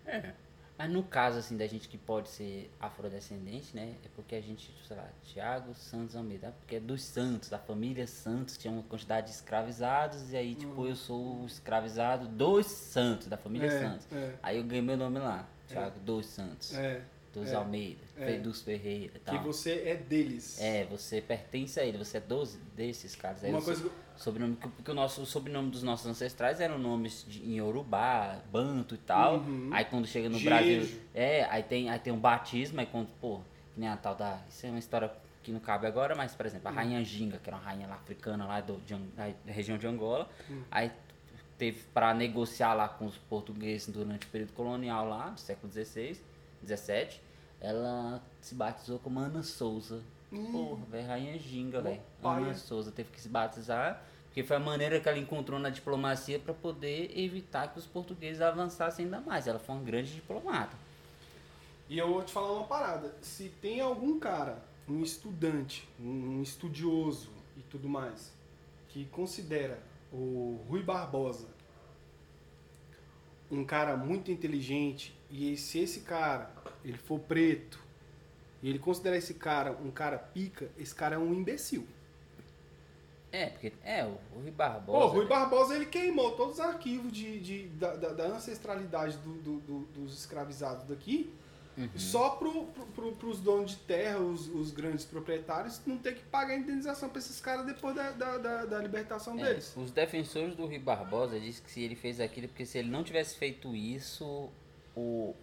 É. Mas no caso, assim, da gente que pode ser afrodescendente, né? É porque a gente, sei lá, Tiago Santos Almeida, porque é dos Santos, da família Santos, tinha uma quantidade de escravizados, e aí, tipo, eu sou o escravizado dos Santos, da família É, Santos. é. Aí eu ganhei meu nome lá, Tiago dos Santos, É. dos é, Almeida, é. Dos Ferreira e Que tal. você é deles. É, você pertence a ele, você é dos desses caras. Aí Uma coisa sobrenome, que- porque o, nosso, o sobrenome dos nossos ancestrais eram nomes de, em Yorubá, Banto e tal. Uhum. Aí quando chega no Jejo. Brasil. É, aí tem, aí tem um batismo, aí quando, pô, que nem a tal da. Isso é uma história que não cabe agora, mas, por exemplo, a Hum. rainha Ginga, que era uma rainha lá africana lá do, de, da região de Angola, Hum. aí teve para negociar lá com os portugueses durante o período colonial lá, do século XVI, XVII, ela se batizou como Ana Souza. Porra, velho, rainha Ginga, velho. Ana Souza teve que se batizar, porque foi a maneira que ela encontrou na diplomacia para poder evitar que os portugueses avançassem ainda mais. Ela foi uma grande diplomata. E eu vou te falar uma parada. Se tem algum cara, um estudante, um estudioso e tudo mais, que considera o Rui Barbosa um cara muito inteligente e se esse cara ele for preto e ele considerar esse cara um cara pica, esse cara é um imbecil. É, porque é, o o Rui Barbosa. Pô, Rui Barbosa ele queimou todos os arquivos de, de- da, da- da ancestralidade do- do- do- dos escravizados daqui Uhum. só pro, pro, pro, pros donos de terra, os, os grandes proprietários, não ter que pagar indenização pra esses caras depois da, da, da, da libertação É, deles. os defensores do Rui Barbosa dizem que se ele fez aquilo, porque se ele não tivesse feito isso, o,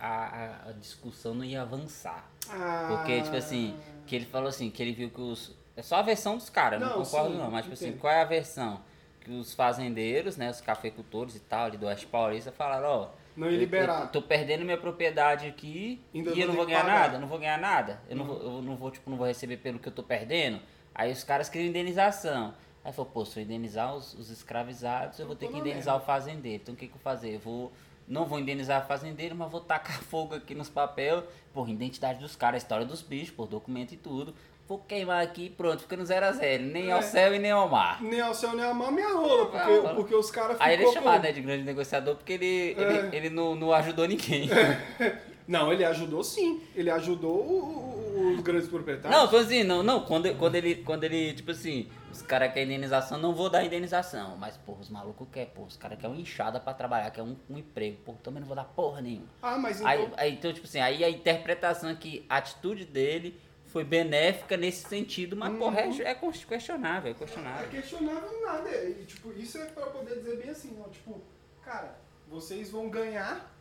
a, a- discussão não ia avançar. Ah, Porque, tipo assim, que ele falou assim, que ele viu que os. É só a versão dos caras, não, Não, concordo sim, não, mas tipo assim, qual é a versão? Que os fazendeiros, né, os cafeicultores e tal, ali do Oeste Paulista, falaram, ó. Não ia eu- liberar. Eu, tô perdendo minha propriedade aqui Ainda e eu não vou ganhar pagar. Uhum. nada, eu não vou ganhar nada. Eu não vou, eu não vou, tipo, não vou receber pelo que eu tô perdendo. Aí os caras queriam indenização. Aí falou, pô, se eu indenizar os, os escravizados, eu vou ter que indenizar merda. o fazendeiro. Então o que, que eu vou fazer? Eu vou. Não vou indenizar o fazendeiro, mas vou tacar fogo aqui nos papéis. Porra, identidade dos caras, história dos bichos, por documento e tudo. Vou queimar aqui e pronto, fica no zero a zero. Nem ao É. céu e nem ao mar. Nem ao céu, nem a mão, minha rola, porque, rola. porque os caras Aí ele é chamado né, de grande negociador porque ele, É. ele, ele não, não ajudou ninguém. Não, ele ajudou sim. Ele ajudou o- o- os grandes proprietários. Não, tô assim, não, não, quando, quando ele, quando ele, tipo assim, os caras querem indenização, não vou dar indenização, mas, porra, os malucos querem, porra, os caras querem uma enxada pra trabalhar, quer um, um emprego, porra, também não vou dar porra nenhuma. Ah, mas então... Aí, aí, então, tipo assim, aí a interpretação é que a atitude dele foi benéfica nesse sentido, mas, porra, é, é questionável, é É questionável. questionável nada. E, tipo, isso é pra poder dizer bem assim, ó. Tipo, cara, vocês vão ganhar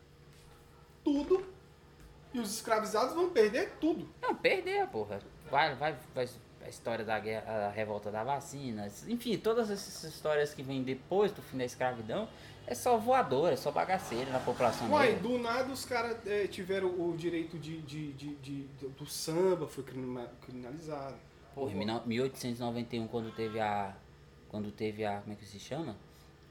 tudo e os escravizados vão perder tudo. Não, perder, porra. Vai, vai, vai a história da guerra, a revolta da vacina, enfim, todas essas histórias que vêm depois do fim da escravidão, é só voador, é só bagaceira na população Uai, do nada os caras é, tiveram o direito de, de, de, de- do, samba, foi criminalizado. Porra, em 19- 1891, quando teve a. Quando teve a. Como é que se chama?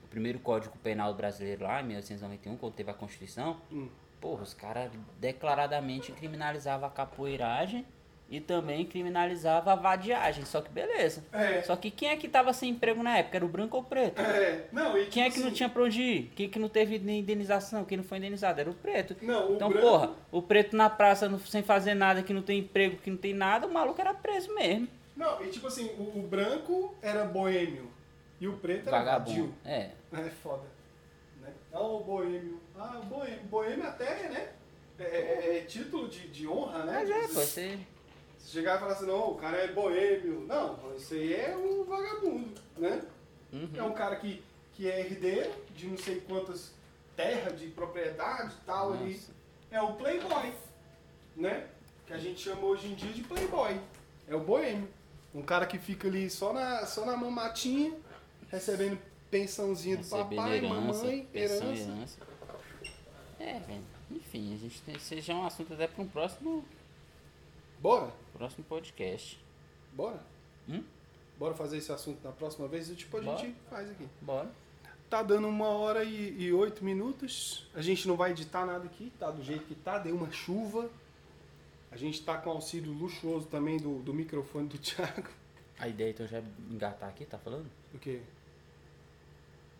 O primeiro Código Penal brasileiro lá, em 1891, quando teve a Constituição. Hum. Porra, os caras declaradamente criminalizavam a capoeiragem e também criminalizava a vadiagem. Só que beleza. É. Só que quem é que tava sem emprego na época? Era o branco ou o preto? É, não, e, Quem é tipo que não assim, tinha pra onde ir? Quem que não teve nem indenização? Quem não foi indenizado? Era o preto. Não, o então, branco- porra, o preto na praça não- sem fazer nada, que não tem emprego, que não tem nada, o maluco era preso mesmo. Não, e tipo assim, o, o branco era boêmio e o preto era Vagabundo. vadio. É. É foda. Né? Ah, o boêmio. Ah, o boêmio. Boêmio até, né? É, é- é título de, de honra, né? Mas é, pô, você. Se chegar e falar assim, não, o cara é boêmio. Não, esse aí é um vagabundo, né? Uhum. É um cara que, que é herdeiro de não sei quantas terras de propriedade e tal ali. É o playboy, né? Que a gente chama hoje em dia de playboy. É o boêmio. Um cara que fica ali só na, só na mamatinha, recebendo pensãozinha do Recebendo papai, herança, mamãe, herança. herança. É, velho. Enfim, a gente tem. Seja um assunto até para um próximo, Bora? Próximo podcast. Bora? Hum? Bora fazer esse assunto na próxima vez e tipo a Bora. gente faz aqui. Bora. Tá dando uma hora e, e oito minutos. A gente não vai editar nada aqui, tá do jeito que tá, deu uma chuva. A gente tá com auxílio luxuoso também do, do microfone do Thiago. A ideia então já é engatar aqui, tá falando? O quê?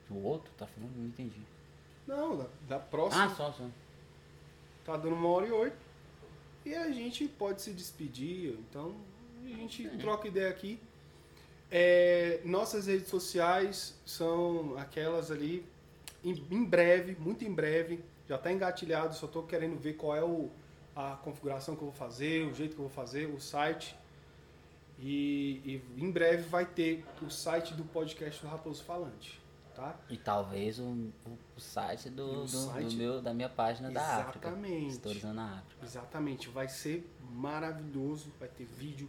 O outro tá falando? Não entendi. Não, da, da próxima. Ah, só, só. Tá dando uma hora e oito. E a gente pode se despedir, então a gente troca ideia aqui. É, nossas redes sociais são aquelas ali, em, em breve, muito em breve, já está engatilhado, só estou querendo ver qual é o, a configuração que eu vou fazer, o jeito que eu vou fazer, o site. E, e em breve vai ter o site do podcast do Raposo Falante, tá? E talvez o, o- site do, do- do site- meu, da minha página da África. Exatamente. Historizando a África. Exatamente, vai ser maravilhoso, vai ter vídeo,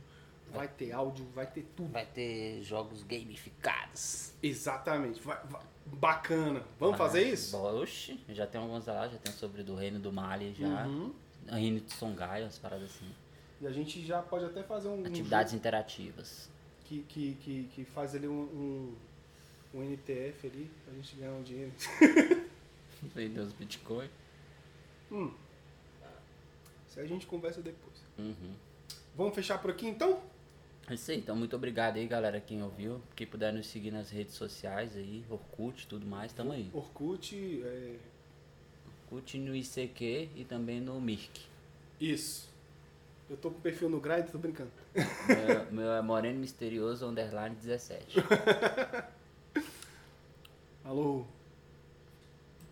vai ter áudio, vai ter tudo. Vai ter jogos gamificados. Exatamente, vai, vai- bacana. Vamos fazer isso? Oxi, já tem alguns lá, já tem sobre do Reino do Mali já. Uhum. Reino de Songhai, umas paradas assim. E a gente já pode até fazer um, um Atividades interativas. jogo que, que, que, que faz ali um, um, um NTF ali, pra gente ganhar um dinheiro. Vender os Bitcoin. Hum. Isso aí a gente conversa depois. Uhum. Vamos fechar por aqui então? É isso aí, então muito obrigado aí, galera, quem ouviu. Quem puder nos seguir nas redes sociais aí, Orkut tudo mais, tamo aí. Orkut, é... Orkut no ICQ e também no Mirk. isso. Eu tô com perfil no Grindr, tô brincando. meu, meu é Moreno Misterioso Underline 17. Alô.